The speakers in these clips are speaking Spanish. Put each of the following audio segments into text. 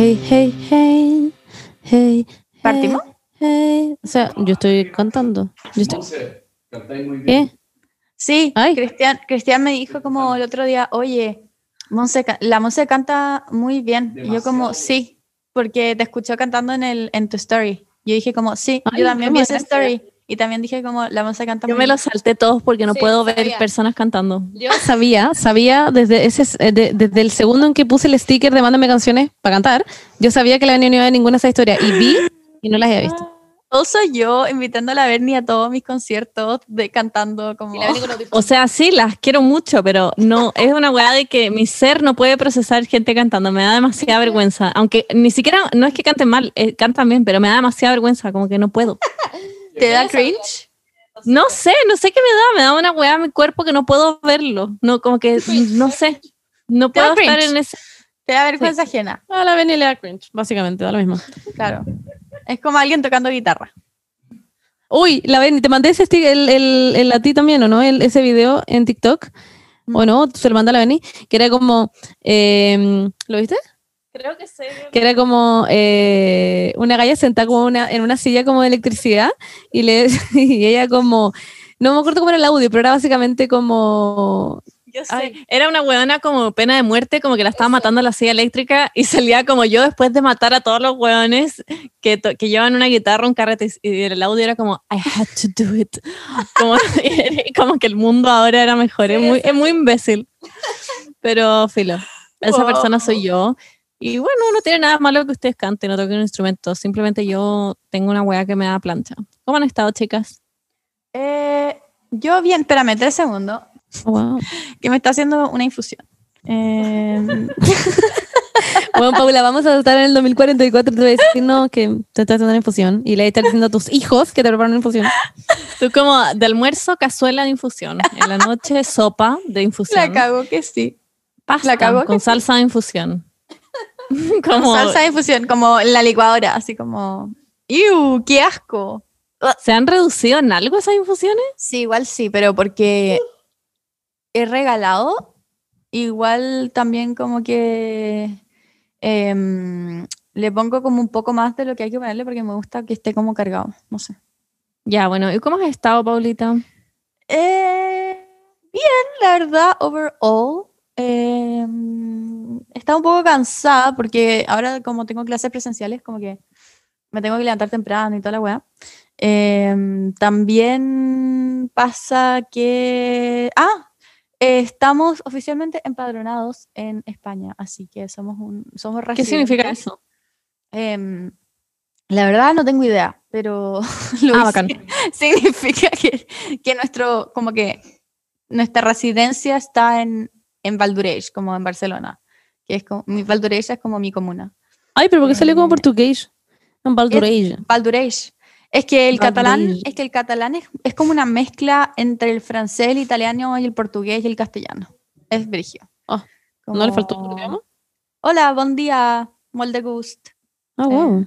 Hey, hey, hey, hey. ¿Partimos? Hey. O sea, yo estoy cantando. Yo estoy... Sí, Ay. Cristian, Cristian me dijo como el otro día, oye, Monse, la Monse canta muy bien. Y yo como, sí, porque te escuchó cantando en, el, en tu story. Yo dije como, sí, Ay, yo también vi esa gracias. story. Y también dije como, la Monse canta Yo muy me bien. lo salté todos porque no Sí, puedo ver sabía. personas cantando. Yo sabía, sabía desde, ese, eh, de- desde el segundo en que puse el sticker de Mándame canciones para cantar, yo sabía que la Berni no iba a ver ninguna de esas historias y vi y no las había visto. Also yo invitándola a ver ni a todos mis conciertos de cantando como... O sea, sí, las quiero mucho, pero no, es una weá de que mi ser no puede procesar gente cantando, me da demasiada vergüenza. Aunque ni siquiera, no es que canten mal, eh, cantan bien, pero me da demasiada vergüenza, como que no puedo. ¿Te da cringe? No sé, no sé qué me da, me da una weá a mi cuerpo que no puedo verlo. No, como que, no sé, no puedo estar cringe. en ese... Te da vergüenza ajena, A la Berni le da cringe, básicamente, da lo mismo. claro. Es como alguien tocando guitarra. Uy, la Berni, te mandé ese el, el, el a ti también, ¿o no? El- ese video en TikTok, ¿o no? Se lo mandé a la Berni, que era como, eh, ¿lo viste? Creo que sé. que era como eh, una galla sentada como una, en una silla como de electricidad y, le, y ella como, no me acuerdo cómo era el audio, pero era básicamente como, Yo sé. Ay. Era una huevona como pena de muerte, como que la estaba matando la silla eléctrica y salía como yo después de matar a todos los hueones que, to- que llevan una guitarra, un carrete y el audio era como I had to do it. Como, como que el mundo ahora era mejor. Es muy, es muy imbécil. Pero filo, esa Wow. persona soy yo. Y bueno, no tiene nada malo que ustedes canten o toquen un instrumento. Simplemente yo tengo una hueá que me da plancha. ¿Cómo han estado, chicas? Eh, yo bien, espérame, tres segundos, wow. que me está haciendo una infusión. Eh, Bueno, Paula, vamos a estar en el 2044 y te voy a decir, no, que te estás haciendo una infusión y le estar diciendo a tus hijos que te preparan una infusión. Tú como de almuerzo, cazuela de infusión. En la noche, sopa de infusión. la cago que sí. Pasta la cago con salsa de infusión. Como salsa de infusión, como la licuadora, así como. ¡Ew! ¡Qué asco! ¿Se han reducido en algo esas infusiones? Sí, igual sí, pero porque he regalado, igual también como que em, le pongo como un poco más de lo que hay que ponerle porque me gusta que esté como cargado, no sé. Ya, bueno, ¿y cómo has estado, Paulita? Eh, bien, la verdad, overall. em, estaba un poco cansada porque ahora como tengo clases presenciales, como que me tengo que levantar temprano y toda la weá. Em, también pasa que... Ah, eh, estamos oficialmente empadronados en España, así que somos un somos ¿Qué significa eso? Em, la verdad no tengo idea, pero lo Ah, bacán. significa que, que nuestro, como que nuestra residencia está en, en Valdureig, como en Barcelona. Que es como, mi Valdureig es como mi comuna. Ay, pero porque salió como Eh, portugués. En Valdureig. Valdureig. Es que el catalán, es que el catalán es, es como una mezcla entre el francés, el italiano y el portugués y el castellano. Es brigio. Ah, ¿No le faltó otro idioma? Hola, buen día, molt de gust. Ah, wow.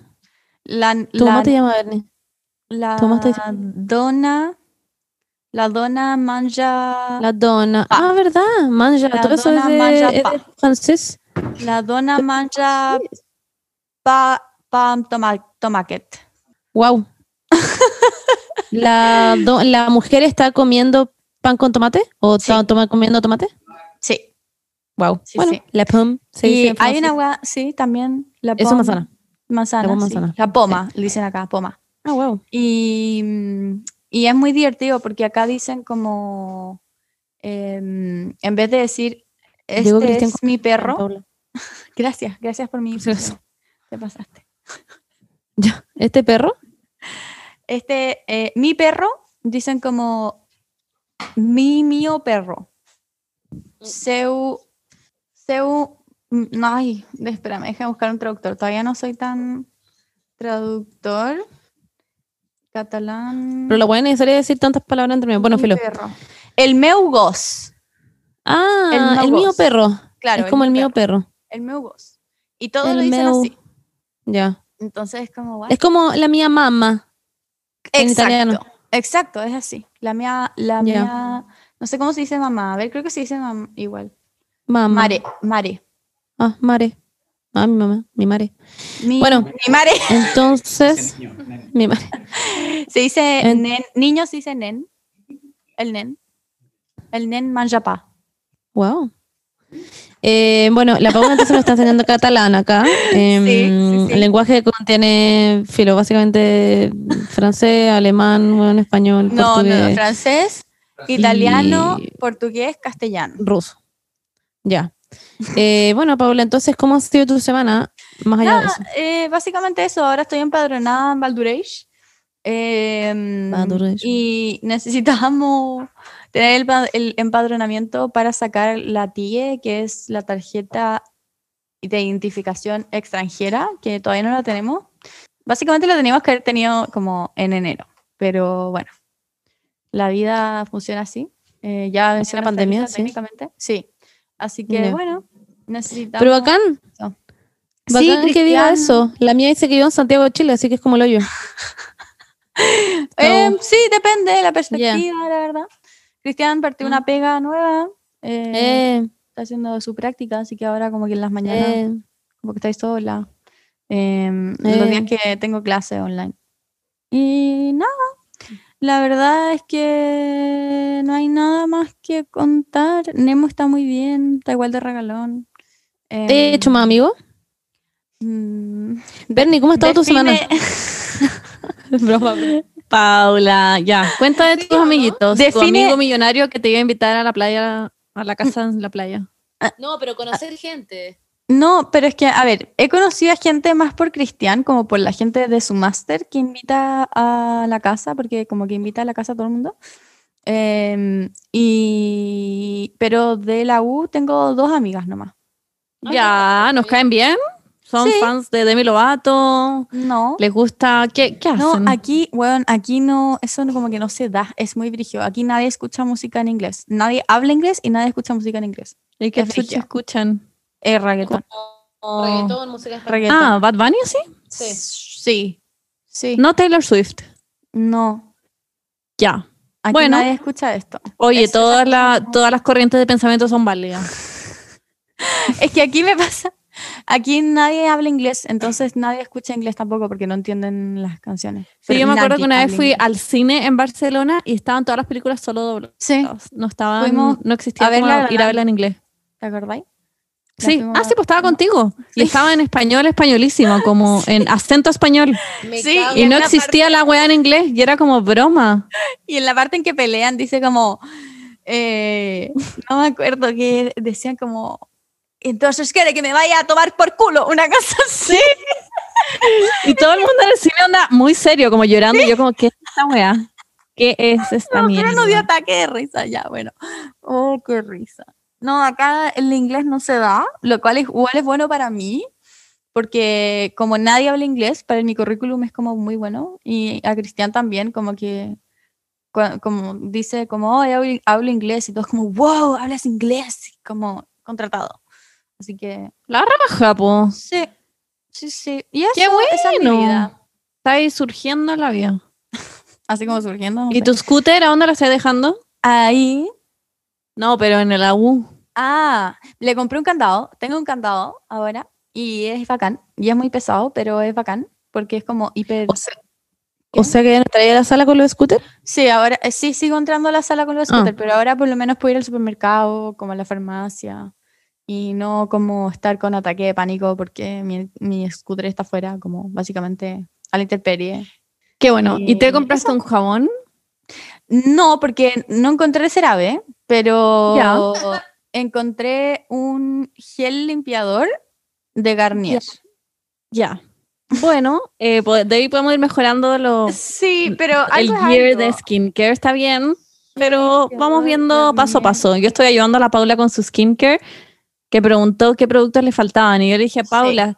La, ¿Tu mamá la- te llama Bernie? La dona, la dona manja, la, La dona. Pa. Ah, ¿verdad? Manja. La Todo eso es dona de, es de pa. Francés. dona manja pa, pan toma, tomaquet. Wow. la, do- ¿La mujer está comiendo pan con tomate? ¿O Sí. está toma- comiendo tomate? Sí. Wow. Sí, bueno, sí. la se dice y hay una agua, sí, también. La Eso pom- manzana. Manzana, La pom manzana. La poma, le dicen acá, poma. Ah, wow. Y, y es muy divertido porque acá dicen como, em, en vez de decir, este es mi perro. Gracias, gracias por mi. Te pasaste. Ya. ¿Este perro? Este, eh, mi perro, dicen como mi mío perro. Seu, seu, mm, no, ay, espérame, déjame buscar un traductor. Todavía no soy tan traductor. Catalán. Pero la buena es necesaria decir tantas palabras entre medio. Bueno, mi filo. perro. El meu gos. Ah, El mío perro. Claro, es como el mío perro. El meu gos. Y todos El lo dicen meu- así. Ya. Entonces es como, what? Es como la mía mamá. Exacto, exacto, es así. La mía, la mía, no sé cómo se dice mamá. A ver, creo que se dice igual. Mamá. Mare, mare. Ah, mare. Ah, mi mamá, mi madre. Mi, Bueno. mi madre Entonces, mi madre. se dice En- nen, niño se dice nen. El nen. El nen manja pa. Wow. Eh, bueno, la Paula entonces nos está enseñando catalán acá. Em, sí, sí. El lenguaje contiene, filo, básicamente francés, alemán, bueno, español, No, no, portugués, no, francés, italiano, Y- portugués, castellano. ruso. Ya. Eh, bueno, Paula, entonces, ¿cómo ha sido tu semana? Más allá de eso. eh, básicamente eso, ahora estoy empadronada en eh, Valdureich. y necesitamos tener el, el empadronamiento para sacar la TIE, que es la tarjeta de identificación extranjera, que todavía no la tenemos. Básicamente lo teníamos que haber tenido como en enero, pero bueno, la vida funciona así. eh, ya venció la pandemia, sí. técnicamente. Sí, así que bueno, necesitamos... Pero bacán, eso. bacán Sí, que diga eso. La mía dice que vive en Santiago de Chile, así que es como lo yo. Eh, No. sí, depende de la perspectiva, la verdad. Cristian partió una pega nueva, eh, Eh, está haciendo su práctica, así que ahora como que en las mañanas eh, como que estáis sola. Em, Eh. Los días que tengo clase online. Y nada, la verdad es que no hay nada más que contar. Nemo está muy bien, está igual de regalón. ¿Te he Em, hecho más amigo? mm, Bernie, ¿cómo ha estado tu semana? Broma. Paula, ya, cuenta de tus amiguitos. Tu Define- amigo millonario que te iba a invitar a la playa, a la casa en la playa. No, pero conocer gente. No, pero es que, a ver, he conocido a gente más por Cristian, como por la gente de su máster que invita a la casa, porque como que invita a la casa a todo el mundo. Em, y, pero de la U tengo dos amigas nomás. Ya, ¿nos caen bien? ¿Son Sí. fans de Demi Lovato? No. ¿Les gusta? ¿Qué, qué No, hacen? aquí, bueno, aquí no, eso no- como que no se da, es muy brígido. Aquí nadie escucha música en inglés. Nadie habla inglés y nadie escucha música en inglés. ¿Y qué es escuchan? Es reggaetón. Reggaetón, música española. Reggaetón. Ah, ¿Bad Bunny sí? Sí. Sí. Sí. No Taylor Swift. No. Ya. Aquí Bueno. nadie escucha esto. Oye, Es todas, la- como- todas las corrientes de pensamiento son válidas. Es que aquí me pasa, aquí nadie habla inglés, entonces nadie escucha inglés tampoco porque no entienden las canciones. Sí, Pero yo me acuerdo que una vez fui inglés. al cine en Barcelona y estaban todas las películas solo dobladas. Sí, No estaban, Fuimos no existía a como ir a verla en inglés. ¿te acordáis? La Sí, ah, sí, pues estaba contigo. Y estaba en español, españolísimo, como en acento español. Sí. Y no existía la weá en inglés y era como broma. Y en la parte en que pelean dice como, eh, no me acuerdo que decían como, entonces quiere que me vaya a tomar por culo una cosa así. Y todo el mundo en el cine anda muy serio, como llorando. Y yo como, ¿qué es esta weá? ¿Qué es esta No, mierda? pero no dio ataque de risa ya, bueno. Oh, qué risa. No, acá el inglés no se da, lo cual es, igual es bueno para mí, porque como nadie habla inglés, para mi currículum es como muy bueno, y a Cristian también, como que, como dice, como, oh, hablo, hablo inglés, y todos como, wow, hablas inglés, como contratado. Así que, La raja, po. sí, sí, sí. Y eso, ¡Qué esa es mi bueno! vida. Está ahí surgiendo la vida. Así como surgiendo. no ¿Y sé. tu scooter a dónde la estás dejando? Ahí No, pero en el AU. Ah, le compré un candado. Tengo un candado ahora y es bacán. Y es muy pesado, pero es bacán porque es como hiper. O sea, o sea que no estaría a la sala con los scooters. Sí, ahora eh, sí sigo entrando a la sala con los Ah. scooters, pero ahora por lo menos puedo ir al supermercado, como a la farmacia y no como estar con ataque de pánico porque mi, mi scooter está afuera, como básicamente a la intemperie. Qué bueno. ¿Y te Eh, compraste un jabón? No, porque no encontré CeraVe, pero Ya. encontré un gel limpiador de Garnier. Ya. Bueno, eh, de ahí podemos ir mejorando lo, Sí, pero el gear de skincare. Está bien, pero vamos viendo paso a paso. Yo estoy ayudando a la Paula con su skincare, que preguntó qué productos le faltaban. Y yo le dije, Paula,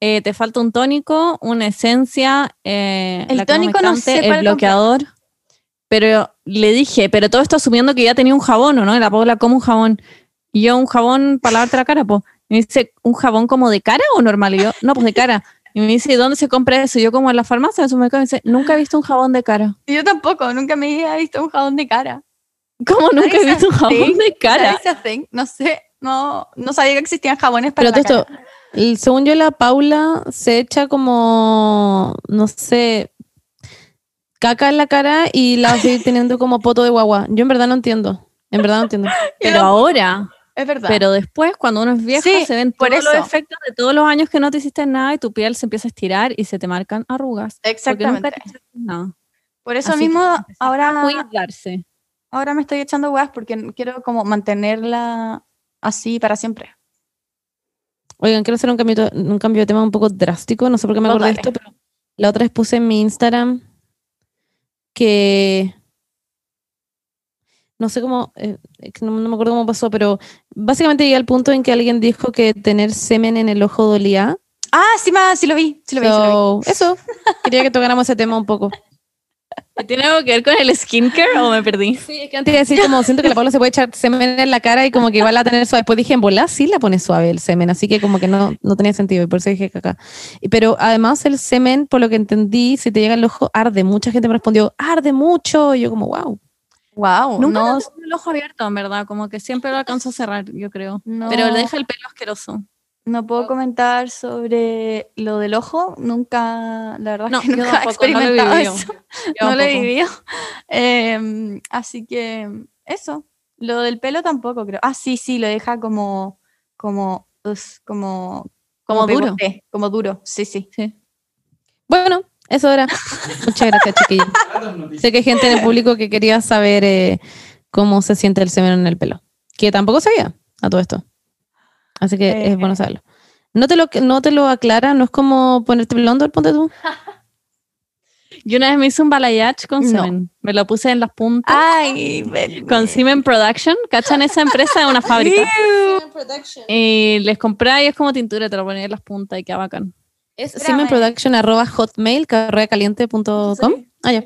eh, te falta un tónico, una esencia, eh, El la tónico no sé el bloqueador. Pero le dije, pero todo esto asumiendo que ya tenía un jabón, ¿o no? Y la Paula, como un jabón? Y yo, un jabón para lavarte la cara, pues. Y me dice, ¿un jabón como de cara o normal? Y yo, no, pues de cara. Y me dice, ¿dónde se compra eso? Y yo, como en la farmacia, en el supermercado, me dice, nunca he visto un jabón de cara. Yo tampoco, nunca me había visto un jabón de cara. ¿Cómo nunca he visto un jabón thing. de cara? No sé, no, no sabía que existían jabones para Pero la esto, cara. el- según yo, la Paula se echa como, no sé, caca en la cara y la va a seguir teniendo como poto de guagua. Yo en verdad no entiendo. En verdad no entiendo. Pero ahora, Es verdad. pero después, cuando uno es viejo, Sí, se ven por todos los eso. efectos de todos los años que no te hiciste nada y tu piel se empieza a estirar y se te marcan arrugas. Exactamente. nunca. Por eso Así mismo, a ahora, cuidarse. ahora me estoy echando weas porque quiero como mantenerla así para siempre. Oigan, quiero hacer un cambio, un cambio de tema un poco drástico. No sé por qué me acordé de esto, pero la otra vez puse en mi Instagram que. No sé cómo, eh, no, no me acuerdo cómo pasó, pero básicamente llegué al punto en que alguien dijo que tener semen en el ojo dolía. Ah, sí, ma, sí lo vi. Sí lo vi, sí lo vi. So, eso, quería que tocáramos ese tema un poco. ¿Tiene algo que ver con el skincare o me perdí? Sí, es que antes de decir como siento que la Paula se puede echar semen en la cara y como que igual la tener suave. Después dije en bola sí la pone suave el semen, así que como que no, no tenía sentido y por eso dije caca. Pero además el semen, por lo que entendí, si te llega al ojo, arde. Mucha gente me respondió, arde mucho. Y yo como, wow. Wow, Nunca no, tengo el ojo abierto, en verdad. Como que siempre lo alcanzo a cerrar, yo creo. no, Pero le deja el pelo asqueroso. No puedo comentar sobre lo del ojo. Nunca, la verdad No, es que nunca he no lo he experimentado vivido. eso. No lo he vivido. Em, así que eso. Lo del pelo tampoco creo. Ah, sí, sí, lo deja como, como, como, Como duro. pegote, como duro. Sí, sí. Bueno, eso era. Muchas gracias, chiquillos. Sé que hay gente en el público que quería saber eh, cómo se siente el semen en el pelo. Que tampoco sabía a todo esto. Así que Eh. es bueno saberlo. No te, lo, no te lo aclara, no es como ponerte blondor, ponte tú. Yo una vez me hice un balayage con No. semen. Me lo puse en las puntas. Ay. Con Semen Production. ¿Cachan esa empresa? Es una fábrica. Y les compré y es como tintura, te lo ponía en las puntas y queda bacán. Es Espérame. semenproduction arroba hotmail, carreacaliente.com. Ah, ya.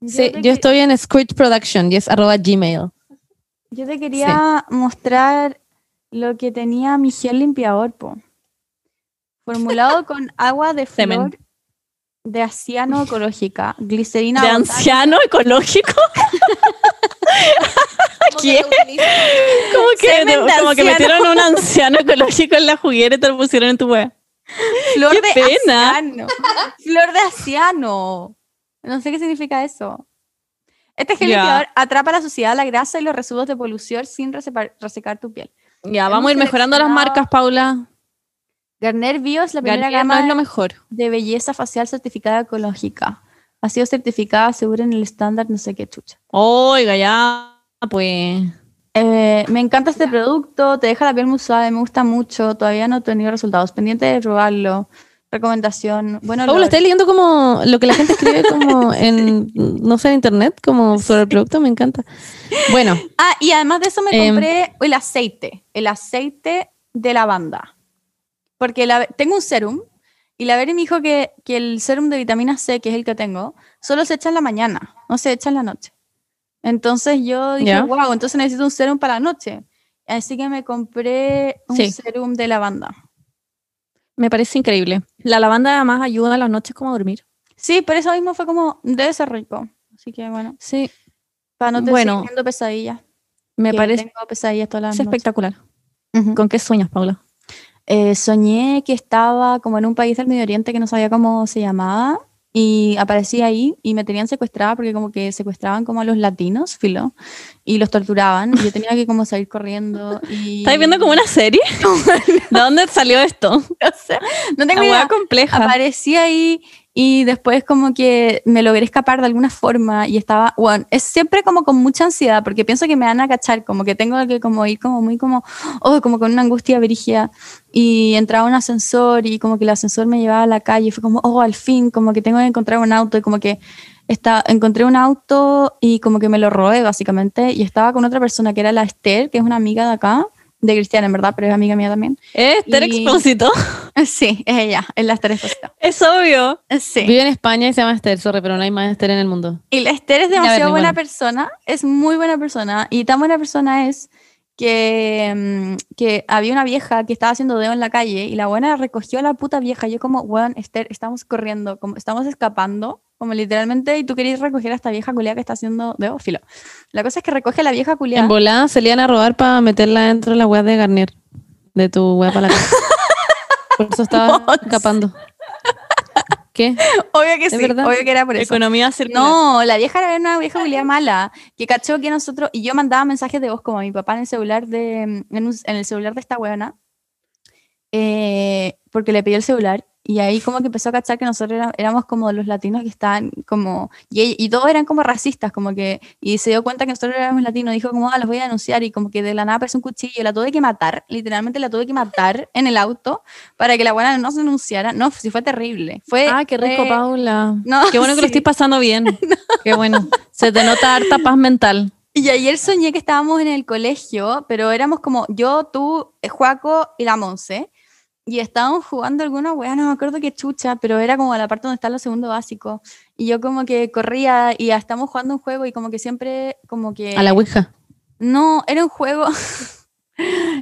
Yo Sí, yo estoy en Squid Production y es arroba gmail. Yo te quería mostrar lo que tenía mi gel limpiador, po. Formulado con agua de Semen. flor de aciano ecológica, glicerina ¿De botánica- anciano ecológico? ¿Qué? Como que, como que anciano. metieron un anciano ecológico en la juguera y te lo pusieron en tu web. Flor ¡Qué de pena! aciano. Flor de aciano. No sé qué significa eso. Este gel limpiador atrapa la suciedad, la grasa y los residuos de polución sin resecar tu piel. Ya, vamos a ir mejorando las marcas, Paula. Garnier Bio es la primera Garnier no gama es lo mejor. de belleza facial certificada ecológica. Ha sido certificada segura en el estándar no sé qué chucha. Oiga, ya, pues. Eh, me encanta este producto, te deja la piel muy suave, me gusta mucho, todavía no he tenido resultados, pendiente de probarlo. Recomendación. Bueno, Paula, lo- ¿estás leyendo como lo que la gente escribe como en, no sé, en internet, como sobre el producto? Me encanta. Bueno, Ah, y además de eso me Em, compré el aceite, el aceite de lavanda. Porque la- tengo un serum y la Veri me dijo que, que el serum de vitamina C, que es el que tengo, solo se echa en la mañana, no se echa en la noche. Entonces yo dije, wow, entonces necesito un serum para la noche. Así que me compré un Sí. serum de lavanda. Me parece increíble. La lavanda además ayuda a las noches como a dormir. Sí, por eso mismo fue como, debe ser rico. Así que bueno, Sí, para no tener Bueno, teniendo pesadillas. me que parece Tengo pesadillas todas las noches. espectacular. ¿Con qué sueñas, Paula? Eh, soñé que estaba como en un país del Medio Oriente que no sabía cómo se llamaba y aparecí ahí y me tenían secuestrada porque como que secuestraban como a los latinos, filo, y los torturaban y yo tenía que como salir corriendo y... ¿Estás viendo como una serie? ¿De dónde salió esto? No sé, no tengo idea. compleja. Aparecí ahí y después como que me logré escapar de alguna forma y estaba, bueno, es siempre como con mucha ansiedad porque pienso que me van a cachar, como que tengo que como ir como muy como, oh, como con una angustia brígida. Y entraba un ascensor y como que el ascensor me llevaba a la calle y fue como, oh, al fin, como que tengo que encontrar un auto y como que está, encontré un auto y como que me lo robé básicamente y estaba con otra persona que era la Esther, que es una amiga de acá, de Cristiana en verdad, pero es amiga mía también. ¿Es Esther Y- Expósito? Sí, es ella, es la Esther Esposito. Es obvio. Sí. vive en España y se llama Esther, sorry, pero no hay más Esther en el mundo. Y la Esther es demasiado buena bueno. persona, es muy buena persona. Y tan buena persona es que, mm, que había una vieja que estaba haciendo dedo en la calle y la buena recogió a la puta vieja. Yo como, weón, Esther, estamos corriendo, como estamos escapando, como literalmente, y tú querías recoger a esta vieja culia que está haciendo dedo, filo. La cosa es que recoge a la vieja culia. En volada se le iban a robar para meterla dentro de la web de Garnier, de tu web para la casa. Por eso estaba escapando. ¿Qué? Obvio que ¿Es sí, verdad? obvio que era por eso. Economía circular. No, la vieja era una vieja Julia mala, que cachó que nosotros, y yo mandaba mensajes de voz como a mi papá en el celular de, en, un- en el celular de esta weona, eh, porque le pidió el celular, y ahí como que empezó a cachar que nosotros era- éramos como los latinos que estaban como, y, y todos eran como racistas, como que, y se dio cuenta que nosotros éramos latinos, dijo como, ah, los voy a denunciar, y como que de la nada apareció un cuchillo, la tuve que matar, literalmente la tuve que matar en el auto, para que la buena no se denunciara, no, sí fue terrible, fue... Ah, qué rico, fue- Paula. No, Qué bueno que lo sí. estoy pasando bien. Qué bueno. Se te nota harta paz mental. Y ayer soñé que estábamos en el colegio, pero éramos como yo, tú, eh, Juaco y la Monse. Y estábamos jugando alguna weá, no me acuerdo qué chucha, pero era como la parte donde está lo segundo básico. Y yo como que corría y ya estamos jugando un juego y como que siempre, como que... A la Ouija. No, era un juego...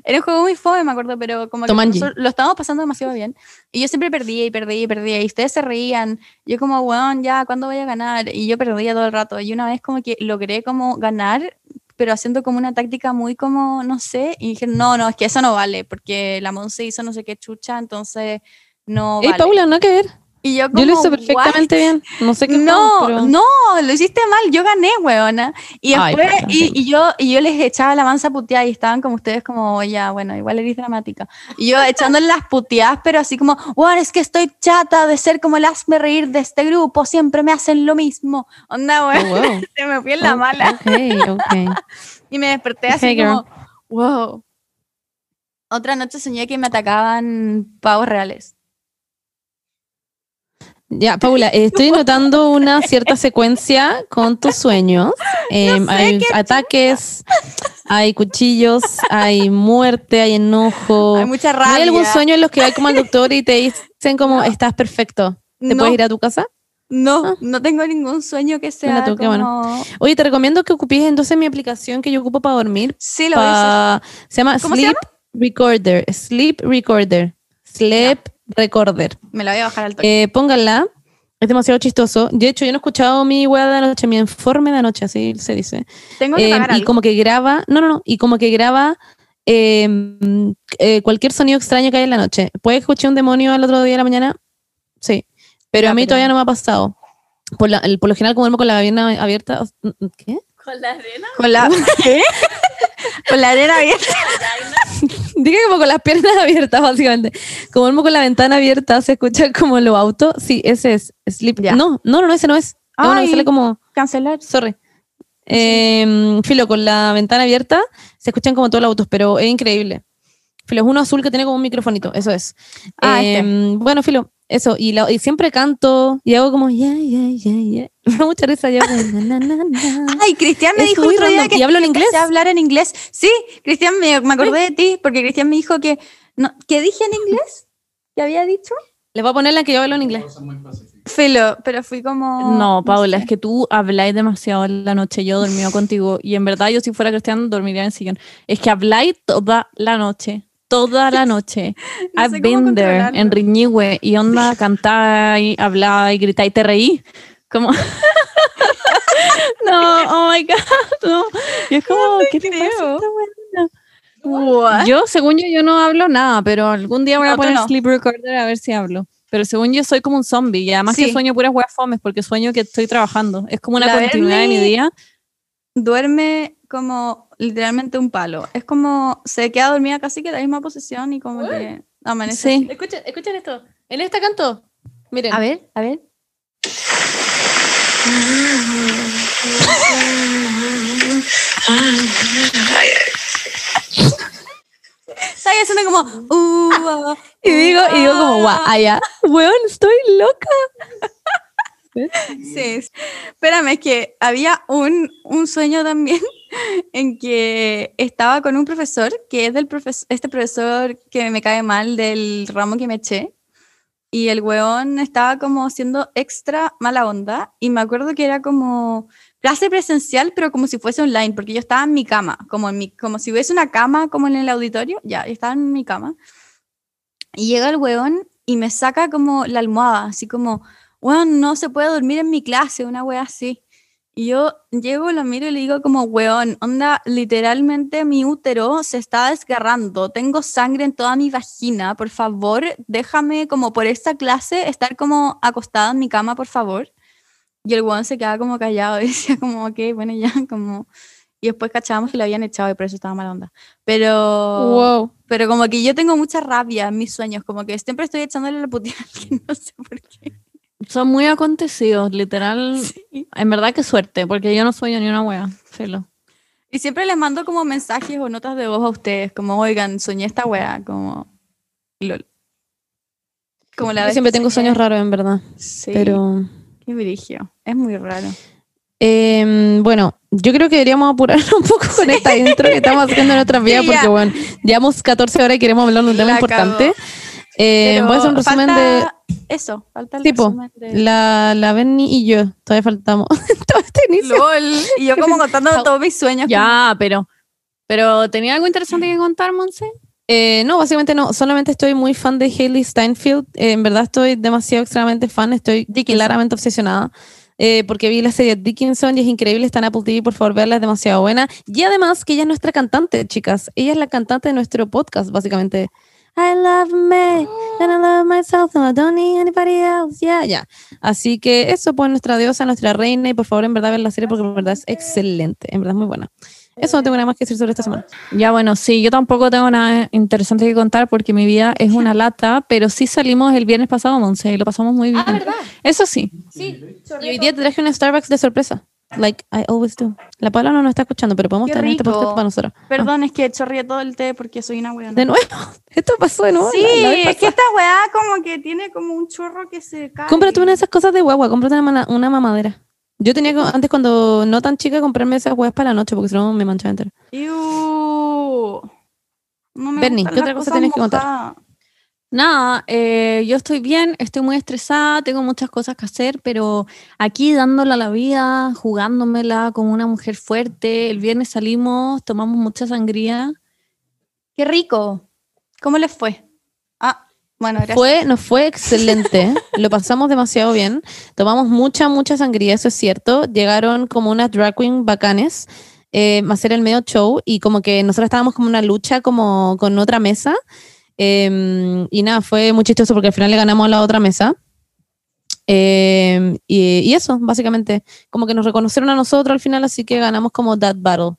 era un juego muy fome, me acuerdo, pero como que Tomanji. lo estábamos pasando demasiado bien. Y yo siempre perdía y perdía y perdía. Y ustedes se reían. Yo como, weón, ya, ¿cuándo voy a ganar? Y yo perdía todo el rato. Y una vez como que logré como ganar, pero haciendo como una táctica muy como, no sé. Y dije, no, no, es que eso no vale, porque la Monse hizo no sé qué chucha, entonces no vale. Paula, no que ver. Y yo como, Yo lo hice perfectamente "What?". bien. No sé qué No, fue, pero- no, lo hiciste mal, yo gané, weona. Y después, y, yo, y yo les echaba la mansa puteada y estaban como ustedes como, ya, bueno, igual eres dramática. Y yo echándole las puteadas, pero así como, bueno, es que estoy chata de ser como el hazme reír de este grupo, siempre me hacen lo mismo. Onda, Oh, weón, wow. se me fui en la Oh, mala. Ok, ok. Y me desperté así como, wow. Otra noche soñé que me atacaban pavos reales. Ya, Paula, eh, estoy notando una cierta secuencia con tus sueños. Em, sé hay ataques, hay cuchillos, hay muerte, hay enojo. Hay mucha ¿No rabia. ¿Hay algún sueño en los que hay como al doctor y te dicen como estás perfecto? ¿Te puedes ir a tu casa? no, Ah. no tengo ningún sueño que sea como... bueno. Oye, te recomiendo que ocupes entonces mi aplicación que yo ocupo para dormir. Sí, lo voy a hacer. pa- se llama ¿Cómo se Sleep Recorder. Sleep Recorder. Sleep Recorder. Me la voy a bajar al toque. Eh, pónganla. Es demasiado chistoso. De hecho, yo no he escuchado mi wea de anoche, mi informe de anoche, así se dice. Tengo que Eh, pagar y algo. como que graba, no, no, no, y como que graba eh, eh, cualquier sonido extraño que haya en la noche. ¿Puede escuchar un demonio al otro día de la mañana? Sí. Pero Ya, a mí pero- todavía no me ha pasado. Por, la- el- por lo general, como duermo con la pierna abierta. ¿Qué? ¿Con la arena? Con la... ¿Qué? Con la arena abierta. Dije como con las piernas abiertas, básicamente. Como duermo con la ventana abierta, se escucha como los autos. Sí, ese es Sleep. Ya. No, no, no, ese no es. No, no, Ay. sale como. Cancelar. Sorry. Eh, filo, con la ventana abierta se escuchan como todos los autos, pero es increíble. Filo, es uno azul que tiene como un microfonito, eso es. Ah, Eh, este. Bueno, Filo, eso. Y, la- y siempre canto y hago como, ya, ya, ya, ya. Me da mucha risa. Yo, na, na, na, na. Ay, Cristian me Es dijo otro día que ¿Y hablo en inglés? hablar en inglés. Sí, Cristian, me, me acordé de ti porque Cristian me dijo que... No, ¿Qué dije en inglés? ¿Qué había dicho? Les voy a poner la que yo hablo en inglés. Filo, pero fui como... No, Paula, sé. es que tú habláis demasiado en la noche. Yo he dormido contigo y en verdad yo si fuera cristiano dormiría en sillón. Es que habláis toda la noche. Toda la noche. No I've been there en Riñihue y onda cantáis, habláis, gritáis, te reí. Como. no, oh my god, no. Y es como, ¿qué te pasa? What? Yo, según yo, yo no hablo nada, pero algún día voy a No, poner no. sleep recorder a ver si hablo. Pero según yo soy como un zombie y además que sueño puras weas fomes porque sueño que estoy trabajando. Es como una La continuidad de mi día. Duerme como literalmente un palo. Es como... Se queda dormida casi que en la misma posición y como que... Amanece. Sí. Escuchen, escuchen esto. En esta canto. Miren. A ver, a ver. Está haciendo como. Uh, Y digo, y digo como, guau, allá. Weón, estoy loca. Sí. Espérame, es que había un, un sueño también en que estaba con un profesor, que es del profes- este profesor que me cae mal del ramo que me eché. Y el weón estaba como siendo extra mala onda. Y me acuerdo que era como clase presencial, pero como si fuese online, porque yo estaba en mi cama, como, en mi, como si hubiese una cama como en el auditorio. Ya, estaba en mi cama. Y llega el weón y me saca como la almohada, así como, weón, no se puede dormir en mi clase, una wea así. Y yo llego, lo miro y le digo como, weón, onda, literalmente mi útero se está desgarrando, tengo sangre en toda mi vagina, por favor, déjame como por esta clase estar como acostada en mi cama, por favor. Y el weón se quedaba como callado y decía como, ok, bueno, ya, como... Y después cachábamos que lo habían echado y por eso estaba mala onda. Pero... Wow. Pero como que yo tengo mucha rabia en mis sueños, como que siempre estoy echándole la putina a alguien, no sé por qué. Son muy acontecidos, literal. Sí. En verdad, qué suerte, porque yo no soy ni una wea. Filo. Y siempre les mando como mensajes o notas de voz a ustedes, como, oigan, soñé esta wea, como... lol. Como la Yo siempre que tengo soñé- sueños raros, en verdad. Sí, Pero. qué. Es muy raro. Em, bueno, yo creo que deberíamos apurarnos un poco con esta intro que estamos haciendo en nuestras vidas, Sí, porque bueno, llevamos 14 horas y queremos hablar de un tema La importante. Eh, voy a hacer un resumen de Eso, falta el Tipo, resumen de... la, la Benny y yo. Todavía faltamos. Todo este inicio. LOL. Y yo como contando todos mis sueños. Ya, pero. Pero, ¿tenía algo interesante que contar, Monse? Eh, no, básicamente no. Solamente estoy muy fan de Hailey Steinfeld. Eh, en verdad estoy demasiado extremadamente fan. Estoy claramente obsesionada. eh, porque vi la serie Dickinson y es increíble. Está en Apple TV, por favor, verla, es demasiado buena. Y además que ella es nuestra cantante, chicas. Ella es la cantante de nuestro podcast, básicamente. I love me, and I love myself, and I don't need anybody else. Ya, ya. Así que eso, pues, nuestra diosa, nuestra reina. Y por favor, en verdad, ver la serie porque en verdad es excelente. En verdad es muy buena. Eso no tengo nada más que decir sobre esta semana. Ya, bueno, sí, yo tampoco tengo nada interesante que contar porque mi vida es una lata, pero sí salimos el viernes pasado, Monse, y lo pasamos muy bien. Eso sí. Y hoy día te traje una Starbucks de sorpresa. Like I always do. La Paula no nos está escuchando, pero podemos Qué tener este podcast para nosotros. Perdón, es que chorreé todo el té porque soy una weona. de nuevo. Esto pasó de nuevo. Sí, la- la vez es que esta weá como que tiene como un chorro que se cae. Cómprate una de esas cosas de guagua. Cómprate una, una mamadera. Yo tenía que, antes cuando no tan chica comprarme esas huevas para la noche porque si no me manchaba entera. Bernie, ¿qué otra cosa tienes que contar? Nada, eh, yo estoy bien, estoy muy estresada, tengo muchas cosas que hacer, pero aquí dándola la vida, jugándomela como una mujer fuerte. El viernes salimos, tomamos mucha sangría. Qué rico. ¿Cómo les fue? Ah, bueno, gracias. Fue, nos fue excelente. lo pasamos demasiado bien. Tomamos mucha, mucha sangría, eso es cierto. Llegaron como unas drag queen bacanes eh, a hacer el medio show y como que nosotros estábamos como una lucha como con otra mesa. Eh, y nada, fue muy chistoso porque al final le ganamos a la otra mesa. Eh, y, y eso, básicamente, como que nos reconocieron a nosotros al final, así que ganamos como that battle.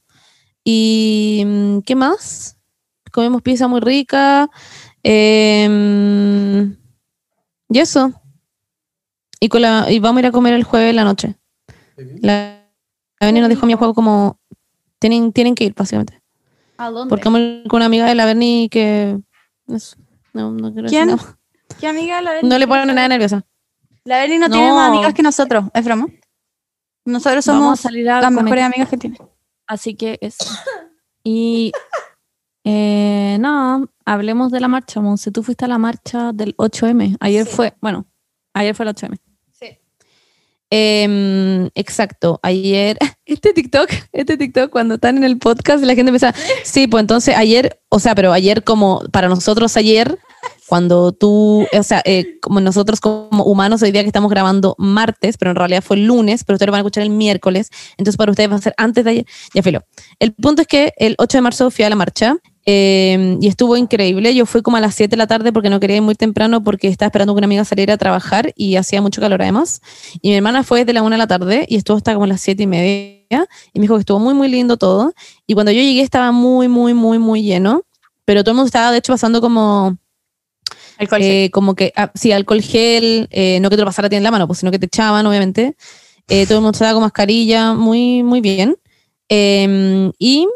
¿Y mm, qué más? Comimos pizza muy rica. eh, y eso. Y, con la, y vamos a ir a comer el jueves en la noche. La, la nos dijo a mi juego como tienen, tienen que ir, básicamente. ¿A dónde? Porque vamos a ir con una amiga de la Berni que no, no decir ¿Quién? nada. ¿Qué amiga la Berni? No le ponen nada nerviosa. La Berni no, No. tiene más amigas que nosotros, es broma. Nosotros Vamos somos a salir a las mejores amigas que tiene. Así que eso. Y eh, nada, hablemos de la marcha, Monse. Tú fuiste a la marcha del 8M. Ayer Sí. fue, bueno, ayer fue el 8M. Em, exacto, ayer, este TikTok, este TikTok cuando están en el podcast la gente empieza, sí, pues entonces ayer, o sea, pero ayer como para nosotros ayer, cuando tú, o sea, eh, como nosotros como humanos hoy día que estamos grabando martes, pero en realidad fue el lunes, pero ustedes lo van a escuchar el miércoles, entonces para ustedes va a ser antes de ayer, ya filo. El punto es que el 8 de marzo fui a la marcha eh, y estuvo increíble. Yo fui como a las 7 de la tarde porque no quería ir muy temprano porque estaba esperando que una amiga saliera a trabajar y hacía mucho calor además. Y mi hermana fue desde la 1 de la tarde y estuvo hasta como las 7 y media y me dijo que estuvo muy, muy lindo todo. Y cuando yo llegué estaba muy, muy, muy, muy lleno, pero todo el mundo estaba de hecho pasando como Alcohol. eh, como que, ah, sí, alcohol gel, eh, no que te lo pasara a ti en la mano, pues, sino que te echaban, obviamente. Eh, todo el mundo estaba con mascarilla, muy, muy bien. Eh, y